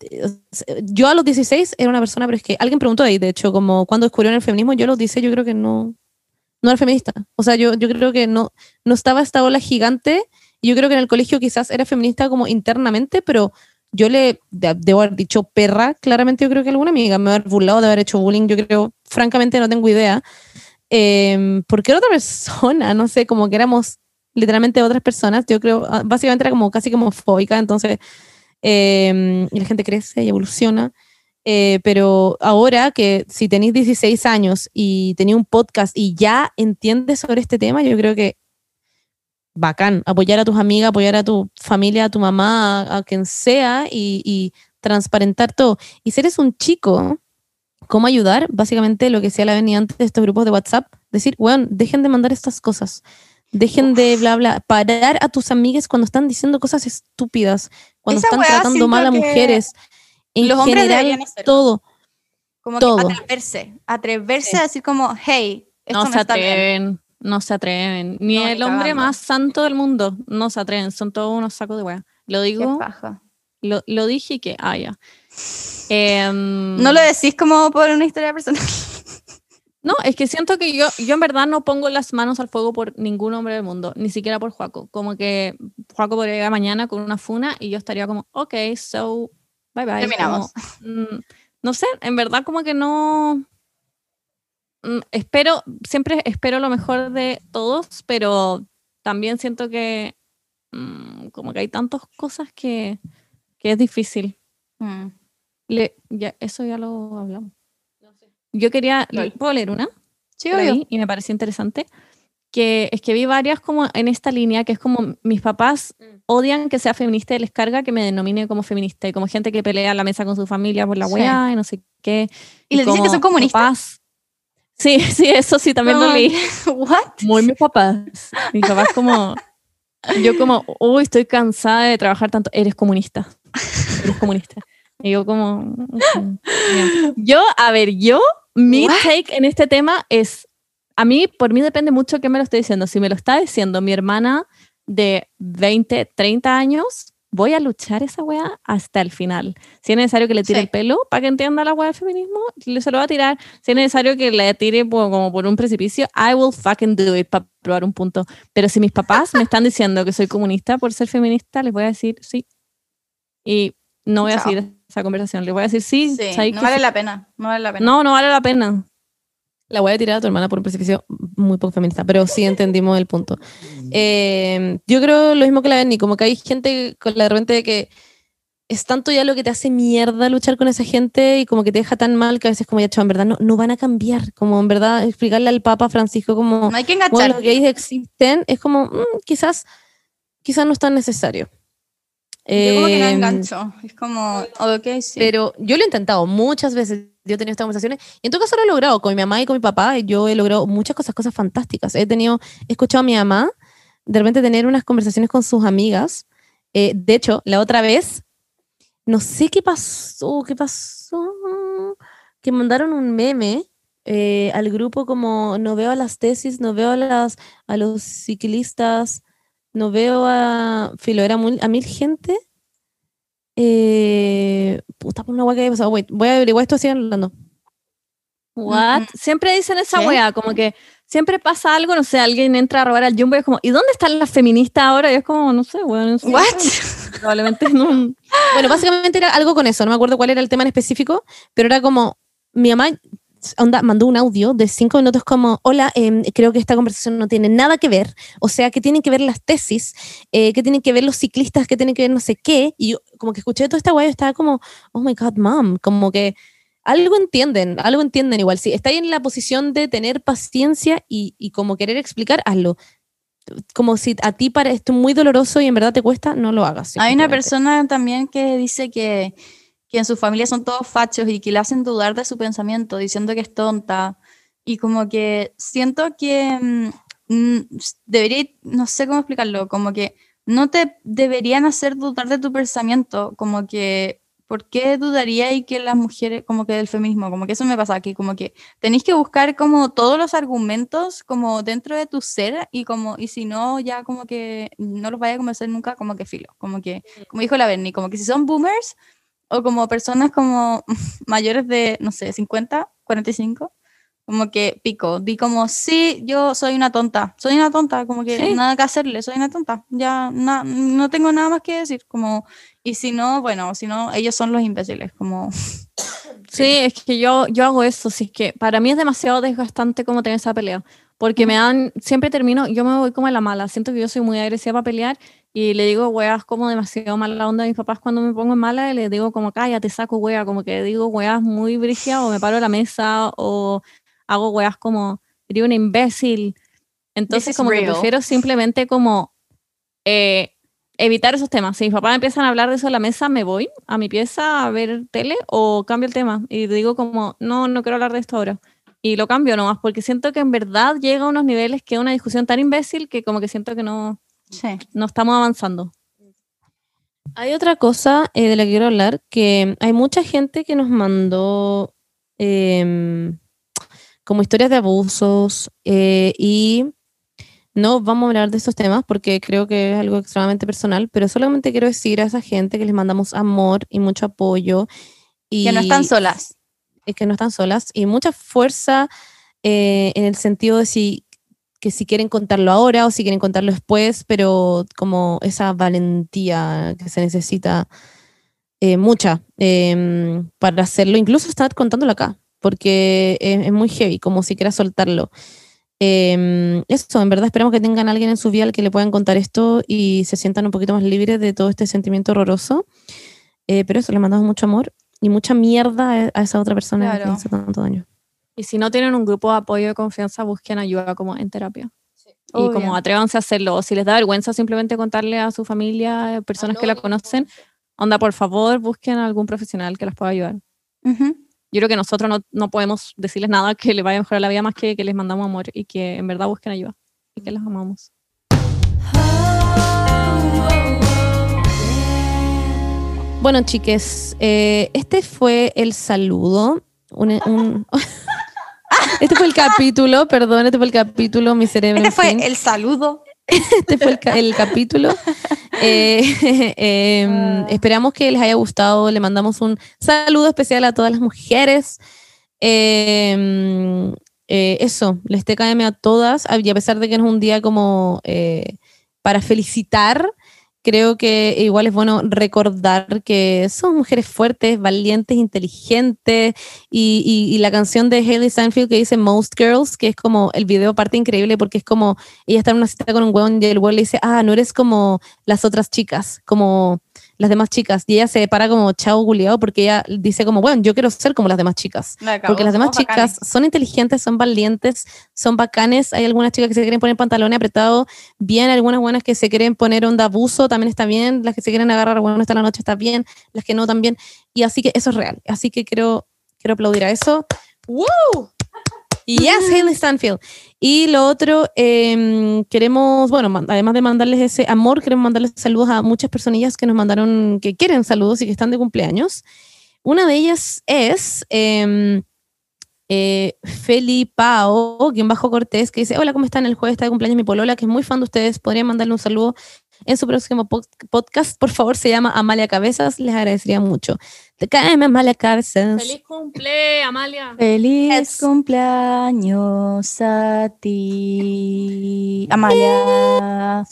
eh, Yo a los 16 era una persona, pero es que alguien preguntó ahí, de hecho, como cuando descubrieron el feminismo, yo los 16 yo creo que no, no era feminista. O sea, yo, yo creo que no, no estaba esta ola gigante. Y yo creo que en el colegio quizás era feminista como internamente, pero yo le de- debo haber dicho perra, claramente yo creo que alguna amiga me va a haber burlado de haber hecho bullying, yo creo, francamente no tengo idea. Eh, porque era otra persona, no sé, como que éramos literalmente otras personas, yo creo, ah, básicamente era como casi como fóbica, entonces, eh, y la gente crece y evoluciona. Eh, pero ahora que si tenéis 16 años y tenéis un podcast y ya entiendes sobre este tema, yo creo que bacán, apoyar a tus amigas, apoyar a tu familia, a tu mamá, a, a quien sea y, y transparentar todo. Y si eres un chico, ¿cómo ayudar? Básicamente lo que decía la venía antes de estos grupos de WhatsApp, decir, bueno, dejen de mandar estas cosas. Dejen de bla bla, parar a tus amigas cuando están diciendo cosas estúpidas, cuando Esa están tratando mal a mujeres. En los hombres general, todo. Como Todo. que atreverse, atreverse a decir como, hey, esto No no, se está bien. No se atreven. Ni No, el hombre más santo del mundo no se atreven, son todos unos sacos de wea. Lo digo, lo, lo dije que, ah, ya. Em, No lo decís como por una historia personal. No, es que siento que yo, yo en verdad no pongo las manos al fuego por ningún hombre del mundo, ni siquiera por Juaco. Como que Juaco podría llegar mañana con una funa y yo estaría como, ok, so, bye bye. Terminamos. Como, mm, no sé, en verdad como que no... mm, Espero, siempre espero lo mejor de todos, pero también siento que mm, como que hay tantas cosas que, que es difícil. Mm. Le- ya, eso ya lo hablamos. Yo quería. ¿puedo leer una? Sí, ahí y me pareció interesante que es que vi varias como en esta línea que es como mis papás Mm. odian que sea feminista y les carga que me denomine como feminista y como gente que pelea a la mesa con su familia por la Sí. weá y no sé qué ¿Y les dicen que son comunistas? papás- sí sí eso sí también lo leí ¿What? muy mis papás mis papás como yo como uy estoy cansada de trabajar tanto eres comunista eres comunista y yo como "Ok, bien". yo a ver yo mi What? take en este tema es a mí por mí depende mucho quién me lo esté diciendo si me lo está diciendo mi hermana de 20 30 años voy a luchar esa weá hasta el final si es necesario que le tire Sí. el pelo para que entienda la weá del feminismo se lo va a tirar si es necesario que le tire por- como por un precipicio I will fucking do it para probar un punto pero si mis papás me están diciendo que soy comunista por ser feminista les voy a decir sí y no voy a Chao. seguir esa conversación les voy a decir sí, Sí, ¿sabes no vale sí? la pena. No vale la pena. no no vale la pena La voy a tirar a tu hermana por un precipicio muy poco feminista, pero sí entendimos el punto. Eh, yo creo lo mismo que la Benny, como que hay gente con la de repente que es tanto ya lo que te hace mierda luchar con esa gente y como que te deja tan mal que a veces como ya, chao, en verdad no, no van a cambiar, como en verdad explicarle al Papa Francisco como, No hay que bueno, los gays existen, es como, mm, quizás, quizás no es tan necesario. Yo como que no Eh, engancho. Es como, ok, sí. pero yo lo he intentado muchas veces. Yo he tenido estas conversaciones y en todo caso lo he logrado con mi mamá y con mi papá. Yo he logrado muchas cosas, cosas fantásticas. He tenido, he escuchado a mi mamá de repente tener unas conversaciones con sus amigas. Eh, de hecho, la otra vez, no sé qué pasó, qué pasó, que mandaron un meme eh, al grupo como no veo a las tesis, no veo a, las, a los ciclistas, no veo a, filo, era muy- a mil gente. Eh, puta, por una hueá que había pasado. Wait, voy a averiguar esto, sigan hablando. What? Siempre dicen esa ¿Qué? wea, como que siempre pasa algo, no sé, alguien entra a robar al Jumbo y es como, ¿y dónde están las feministas ahora? Y es como, no sé, weón. no sé. What? Probablemente no. Bueno, básicamente era algo con eso, no me acuerdo cuál era el tema en específico, pero era como, mi mamá onda, mandó un audio de cinco minutos como, hola, em, creo que esta conversación no tiene nada que ver, o sea, que tienen que ver las tesis, eh, que tienen que ver los ciclistas, que tienen que ver no sé qué, y yo como que escuché toda esta guay, estaba como, oh my god, mom, como que algo entienden, algo entienden igual, si estáis en la posición de tener paciencia y, y como querer explicar, hazlo. Como si a ti es muy doloroso y en verdad te cuesta, no lo hagas. Hay una persona también que dice que, que en su familia son todos fachos y que le hacen dudar de su pensamiento, diciendo que es tonta. Y como que siento que mm, mm, debería, no sé cómo explicarlo, como que no te deberían hacer dudar de tu pensamiento, como que, ¿por qué dudaría y que las mujeres, como que del feminismo, como que eso me pasa, que como que tenéis que buscar como todos los argumentos como dentro de tu ser y como, y si no, ya como que no los vaya a convencer nunca, como que filo, como que, como dijo la Bernie, como que si son boomers o como personas como mayores de, no sé, 50, 45, como que pico, di como, sí, yo soy una tonta, soy una tonta, como que Sí. nada que hacerle, soy una tonta, ya na- no tengo nada más que decir, como, y si no, bueno, si no, ellos son los imbéciles, como, Sí, es que yo, yo hago eso, sí, es que para mí es demasiado desgastante como tener esa pelea, porque me dan, siempre termino, yo me voy como a la mala, siento que yo soy muy agresiva para pelear y le digo weas como demasiado mala onda a mis papás cuando me pongo en mala y les digo como cállate, saco wea, como que digo weas muy brígidas o me paro a la mesa o hago weas como, digo una imbécil. Entonces como que real. prefiero simplemente como eh, evitar esos temas. Si mis papás empiezan a hablar de eso en la mesa, me voy a mi pieza a ver tele o cambio el tema y digo como, no, no quiero hablar de esto ahora. Y lo cambio nomás porque siento que en verdad llega a unos niveles que es una discusión tan imbécil que como que siento que no, Sí. no estamos avanzando. Hay otra cosa eh, de la que quiero hablar, que hay mucha gente que nos mandó em, como historias de abusos eh, y no vamos a hablar de estos temas porque creo que es algo extremadamente personal, pero solamente quiero decir a esa gente que les mandamos amor y mucho apoyo. Y Que no están solas. Es que no están solas y mucha fuerza eh, en el sentido de si que si quieren contarlo ahora o si quieren contarlo después, pero como esa valentía que se necesita eh, mucha eh, para hacerlo, incluso estar contándolo acá, porque es, muy heavy, como si quieras soltarlo. Eh, eso, en verdad esperamos que tengan alguien en su vida al que le puedan contar esto y se sientan un poquito más libres de todo este sentimiento horroroso. Eh, pero eso, le mandamos mucho amor y mucha mierda a- esa otra persona que Claro. le hizo tanto daño. Y si no tienen un grupo de apoyo de confianza, busquen ayuda como en terapia. Y Obvio. como atrévanse a hacerlo. O si les da vergüenza simplemente contarle a su familia, personas que la conocen, onda, por favor, busquen a algún profesional que las pueda ayudar. Yo creo que nosotros no, no podemos decirles nada que les vaya a mejorar la vida más que que les mandamos amor y que en verdad busquen ayuda y que las amamos. Bueno, chiques, eh, este fue el saludo. un- un- este fue el capítulo, perdón, este fue el capítulo, mi cerebro. Este fue fin. el saludo. Este fue el, ca- el capítulo. Eh, em, Ah. Esperamos que les haya gustado. Le mandamos un saludo especial a todas las mujeres. Em, eh, eso, les TKM a todas. Y a pesar de que no es un día como para felicitar, creo que igual es bueno recordar que son mujeres fuertes, valientes, inteligentes. Y, y- y la canción de Hailey Steinfeld que dice Most Girls, que es como el video parte increíble porque es como ella está en una cita con un hueón y el hueón le dice, ah, no eres como las otras chicas, como las demás chicas. Y ella se para como chao guliado porque ella dice como, bueno, yo quiero ser como las demás chicas. Porque las demás chicas son inteligentes, son valientes, son bacanes. Hay algunas chicas que se quieren poner pantalones apretados bien, algunas buenas que se quieren poner onda abuso, también está bien. Las que se quieren agarrar bueno esta la noche está bien, las que no también. Y así que eso es real. Así que quiero, quiero aplaudir a eso. ¡Woo! Yes, Hailey Stanfield. Y lo otro, em, queremos, bueno, además de mandarles ese amor, queremos mandarles saludos a muchas personillas que nos mandaron, que quieren saludos y que están de cumpleaños. Una de ellas es em, eh, Felipao, quien bajo Cortés, que dice, hola, ¿cómo están? El jueves está de cumpleaños mi polola, que es muy fan de ustedes. ¿Podrían mandarle un saludo en su próximo pod- podcast? Por favor, se llama Amalia Cabezas. Les agradecería mucho. Te caeme, Amalia Cabezas. ¡Feliz cumple, Amalia! Feliz cumpleaños a ti, Amalia.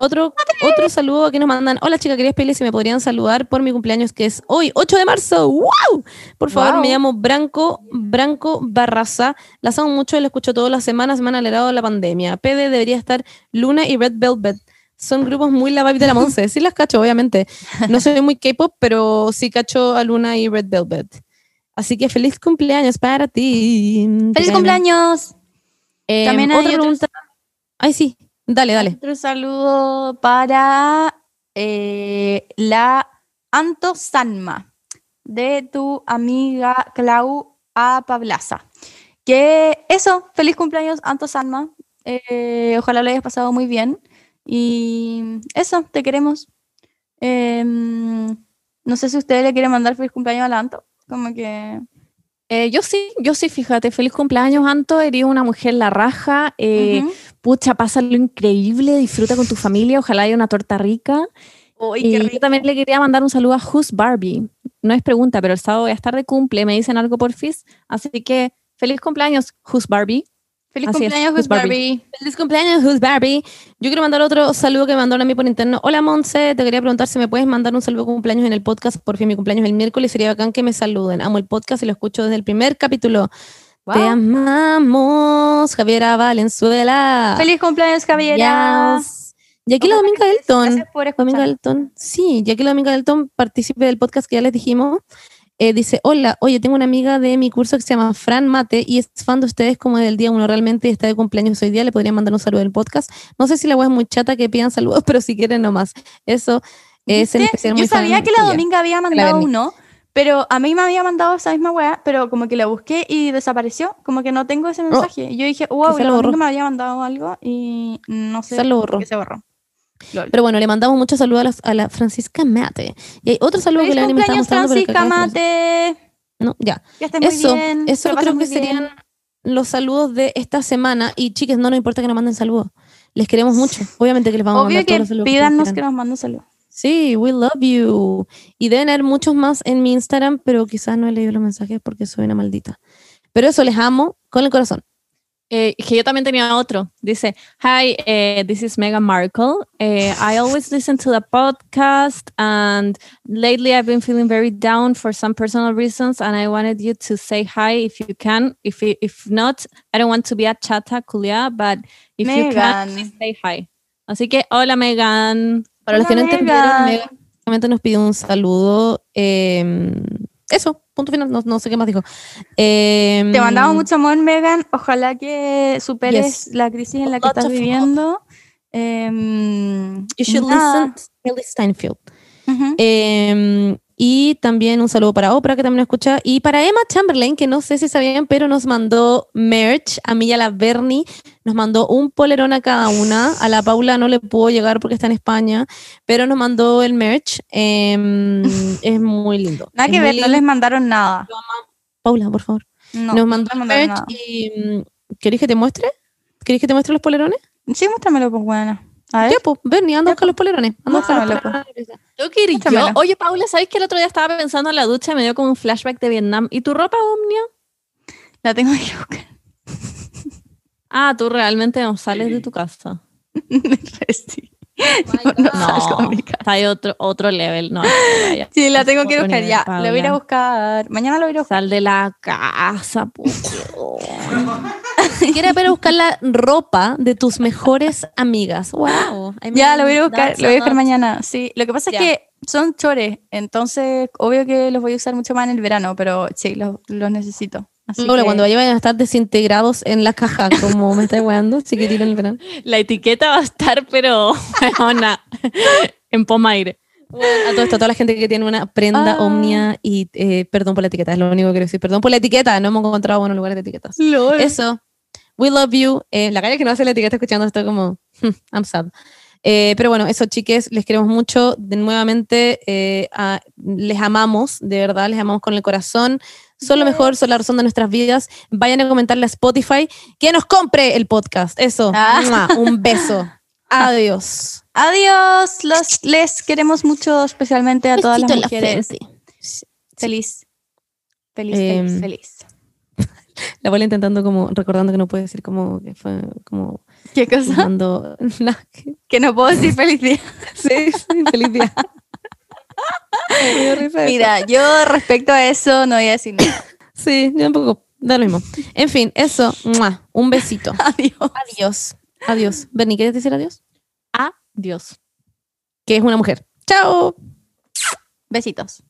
Otro, otro saludo que nos mandan. Hola chica, quería pedirles si me podrían saludar por mi cumpleaños que es hoy, 8 de marzo. ¡Wow! Por favor, Wow. me llamo Branco, Branco Barraza. Las amo mucho y la escucho todas las semanas, me han alegrado de la pandemia. PD debería estar Luna y Red Velvet. Son grupos muy la vibe de la Monse. Sí las cacho, obviamente. No soy muy K-pop, pero sí cacho a Luna y Red Velvet. Así que feliz cumpleaños para ti. ¡Feliz cumpleaños! Eh, También hay otra pregunta. Ay, sí. Dale, dale. Otro saludo para eh, la Anto Sanma, de tu amiga Clau A. Pablaza. Que eso, feliz cumpleaños, Anto Sanma. Eh, ojalá lo hayas pasado muy bien. Y eso, te queremos. Em, no sé si ustedes le quieren mandar feliz cumpleaños a la Anto. Como que. Eh, yo sí, yo sí, fíjate, feliz cumpleaños, Anto, eres una mujer la raja, eh, ujú. pucha, pásalo increíble, disfruta con tu familia, ojalá haya una torta rica. Y qué yo también le quería mandar un saludo a Who's Barbie. No es pregunta, pero el sábado voy a estar de cumple, me dicen algo por FIS, así que feliz cumpleaños, Who's Barbie. Feliz así cumpleaños, Who's Barbie. Feliz cumpleaños, Who's Barbie. Yo quiero mandar otro saludo que me mandaron a mí por interno. Hola, Monse. Te quería preguntar si me puedes mandar un saludo de cumpleaños en el podcast. Por fin, mi cumpleaños es el miércoles. Sería bacán que me saluden. Amo el podcast y lo escucho desde el primer capítulo. Te amamos, Javiera Valenzuela. Feliz cumpleaños, Javiera. Yes. Y aquí la Dominga Delton. Gracias por Dominga. Delton. Sí, ya que la Dominga Delton participe del podcast que ya les dijimos. Eh, dice, hola, oye, tengo una amiga de mi curso que se llama Fran Mate y es fan de ustedes como del día uno realmente está de cumpleaños hoy día, le podría mandar un saludo del podcast. No sé si la web es muy chata que pidan saludos, pero si quieren nomás. Eso es en especial Yo muy sabía que la tuya. Dominga había mandado uno, pero a mí me había mandado esa misma weá, pero como que la busqué y desapareció. Como que no tengo ese mensaje. Y yo dije, wow, la. Dominga me había mandado algo y no sé Quizá lo borró. qué se borró. Lol. Pero bueno, le mandamos muchos saludos a, a la Francisca Mate. Y hay otro saludo que le está que Francisca Mate. No, ya. Que estés muy Eso, bien. que eso creo que bien. serían los saludos de esta semana. Y chicas, no nos importa que nos manden saludos. Les queremos mucho. Obviamente que les vamos a Obvio mandar todos que los saludos. que pídanos que quieran. nos manden saludos. Sí, we love you. Y deben haber muchos más en mi Instagram, pero quizás no he leído los mensajes porque soy una maldita. Pero eso, les amo con el corazón. Eh, que yo también tenía otro. Dice, Hi, eh, this is Meghan Markle. Eh, I always listen to the podcast and lately I've been feeling very down for some personal reasons and I wanted you to say hi if you can. If, you- if not, I don't want to be a chata culia, but if you can, please say hi. Así que, hola Megan. Para los que no entendieron, Megan. Básicamente nos pidió un saludo. Eso, punto final. No, no sé qué más dijo. Eh, Te mandamos mucho amor, Megan. Ojalá que superes Yes. la crisis en la que estás viviendo. Em, You should listen to Haley Steinfeld. Eh, y también un saludo para Oprah, que también escucha. Y para Emma Chamberlain, que no sé si sabían, pero nos mandó merch. A mí y a la Bernie nos mandó un polerón a cada una. A la Paula no le pudo llegar porque está en España, pero nos mandó el merch. Eh, es muy lindo. Nada Es que ver, no les mandaron nada. Paula, por favor. No, nos mandó no el merch nada. y mm, ¿queréis que te muestre? ¿Queréis que te muestre los polerones? Sí, muéstramelo, pues, buena. A ver. Ya, pues, Bernie, anda a buscar los polerones. Anda a buscar. Tengo que ir yo. Oye, Paula, ¿sabes que el otro día estaba pensando en la ducha y me dio como un flashback de Vietnam? ¿Y tu ropa, Omnia? La tengo que buscar. Ah, tú realmente no sales de tu casa. sí. No, no ahí otro, otro level. No. Sí, la tengo que buscar ya. Paula. La voy a ir a buscar. Mañana la voy a buscar. Sal de la casa, puto. Quiere ver a buscar la ropa de tus mejores amigas. Wow. I Ya, la voy a buscar. La voy a buscar mañana. Sí, lo que pasa es que son chores. Entonces, obvio que los voy a usar mucho más en el verano, pero sí, los, los necesito. Así que- cuando vayan a estar desintegrados en la caja, como me está weando, si que tiran el verano. La etiqueta va a estar, pero, weona, en pomaire. A todo esto, a toda la gente que tiene una prenda Ah. omnia y eh, perdón por la etiqueta, es lo único que quiero decir. Perdón por la etiqueta, no hemos encontrado buenos lugares de etiquetas. Lol. Eso. We love you. Eh, la calle que no hace la etiqueta escuchando esto como, hmm, I'm sad. Eh, pero bueno, eso, chiques, les queremos mucho. De nuevamente, eh, a- les amamos, de verdad, les amamos con el corazón. Son lo mejor, son la razón de nuestras vidas. Vayan a comentarle a Spotify que nos compre el podcast. Eso. Ah. Un beso. Adiós. Adiós. Los, les queremos mucho, especialmente a todas las la mujeres. Feliz. Feliz, Em, feliz, feliz. La abuela intentando como, recordando que no puede decir como que fue como ¿Qué cosa? nada, que- Que no puedo decir feliz día. sí, sí, feliz día. Mira, yo respecto a eso no voy a decir nada. Sí, yo tampoco. Da lo mismo. En fin, eso. Un besito. Adiós. Adiós. Adiós. Bernie, ¿quieres decir adiós? Adiós. Que es una mujer. ¡Chao! Besitos.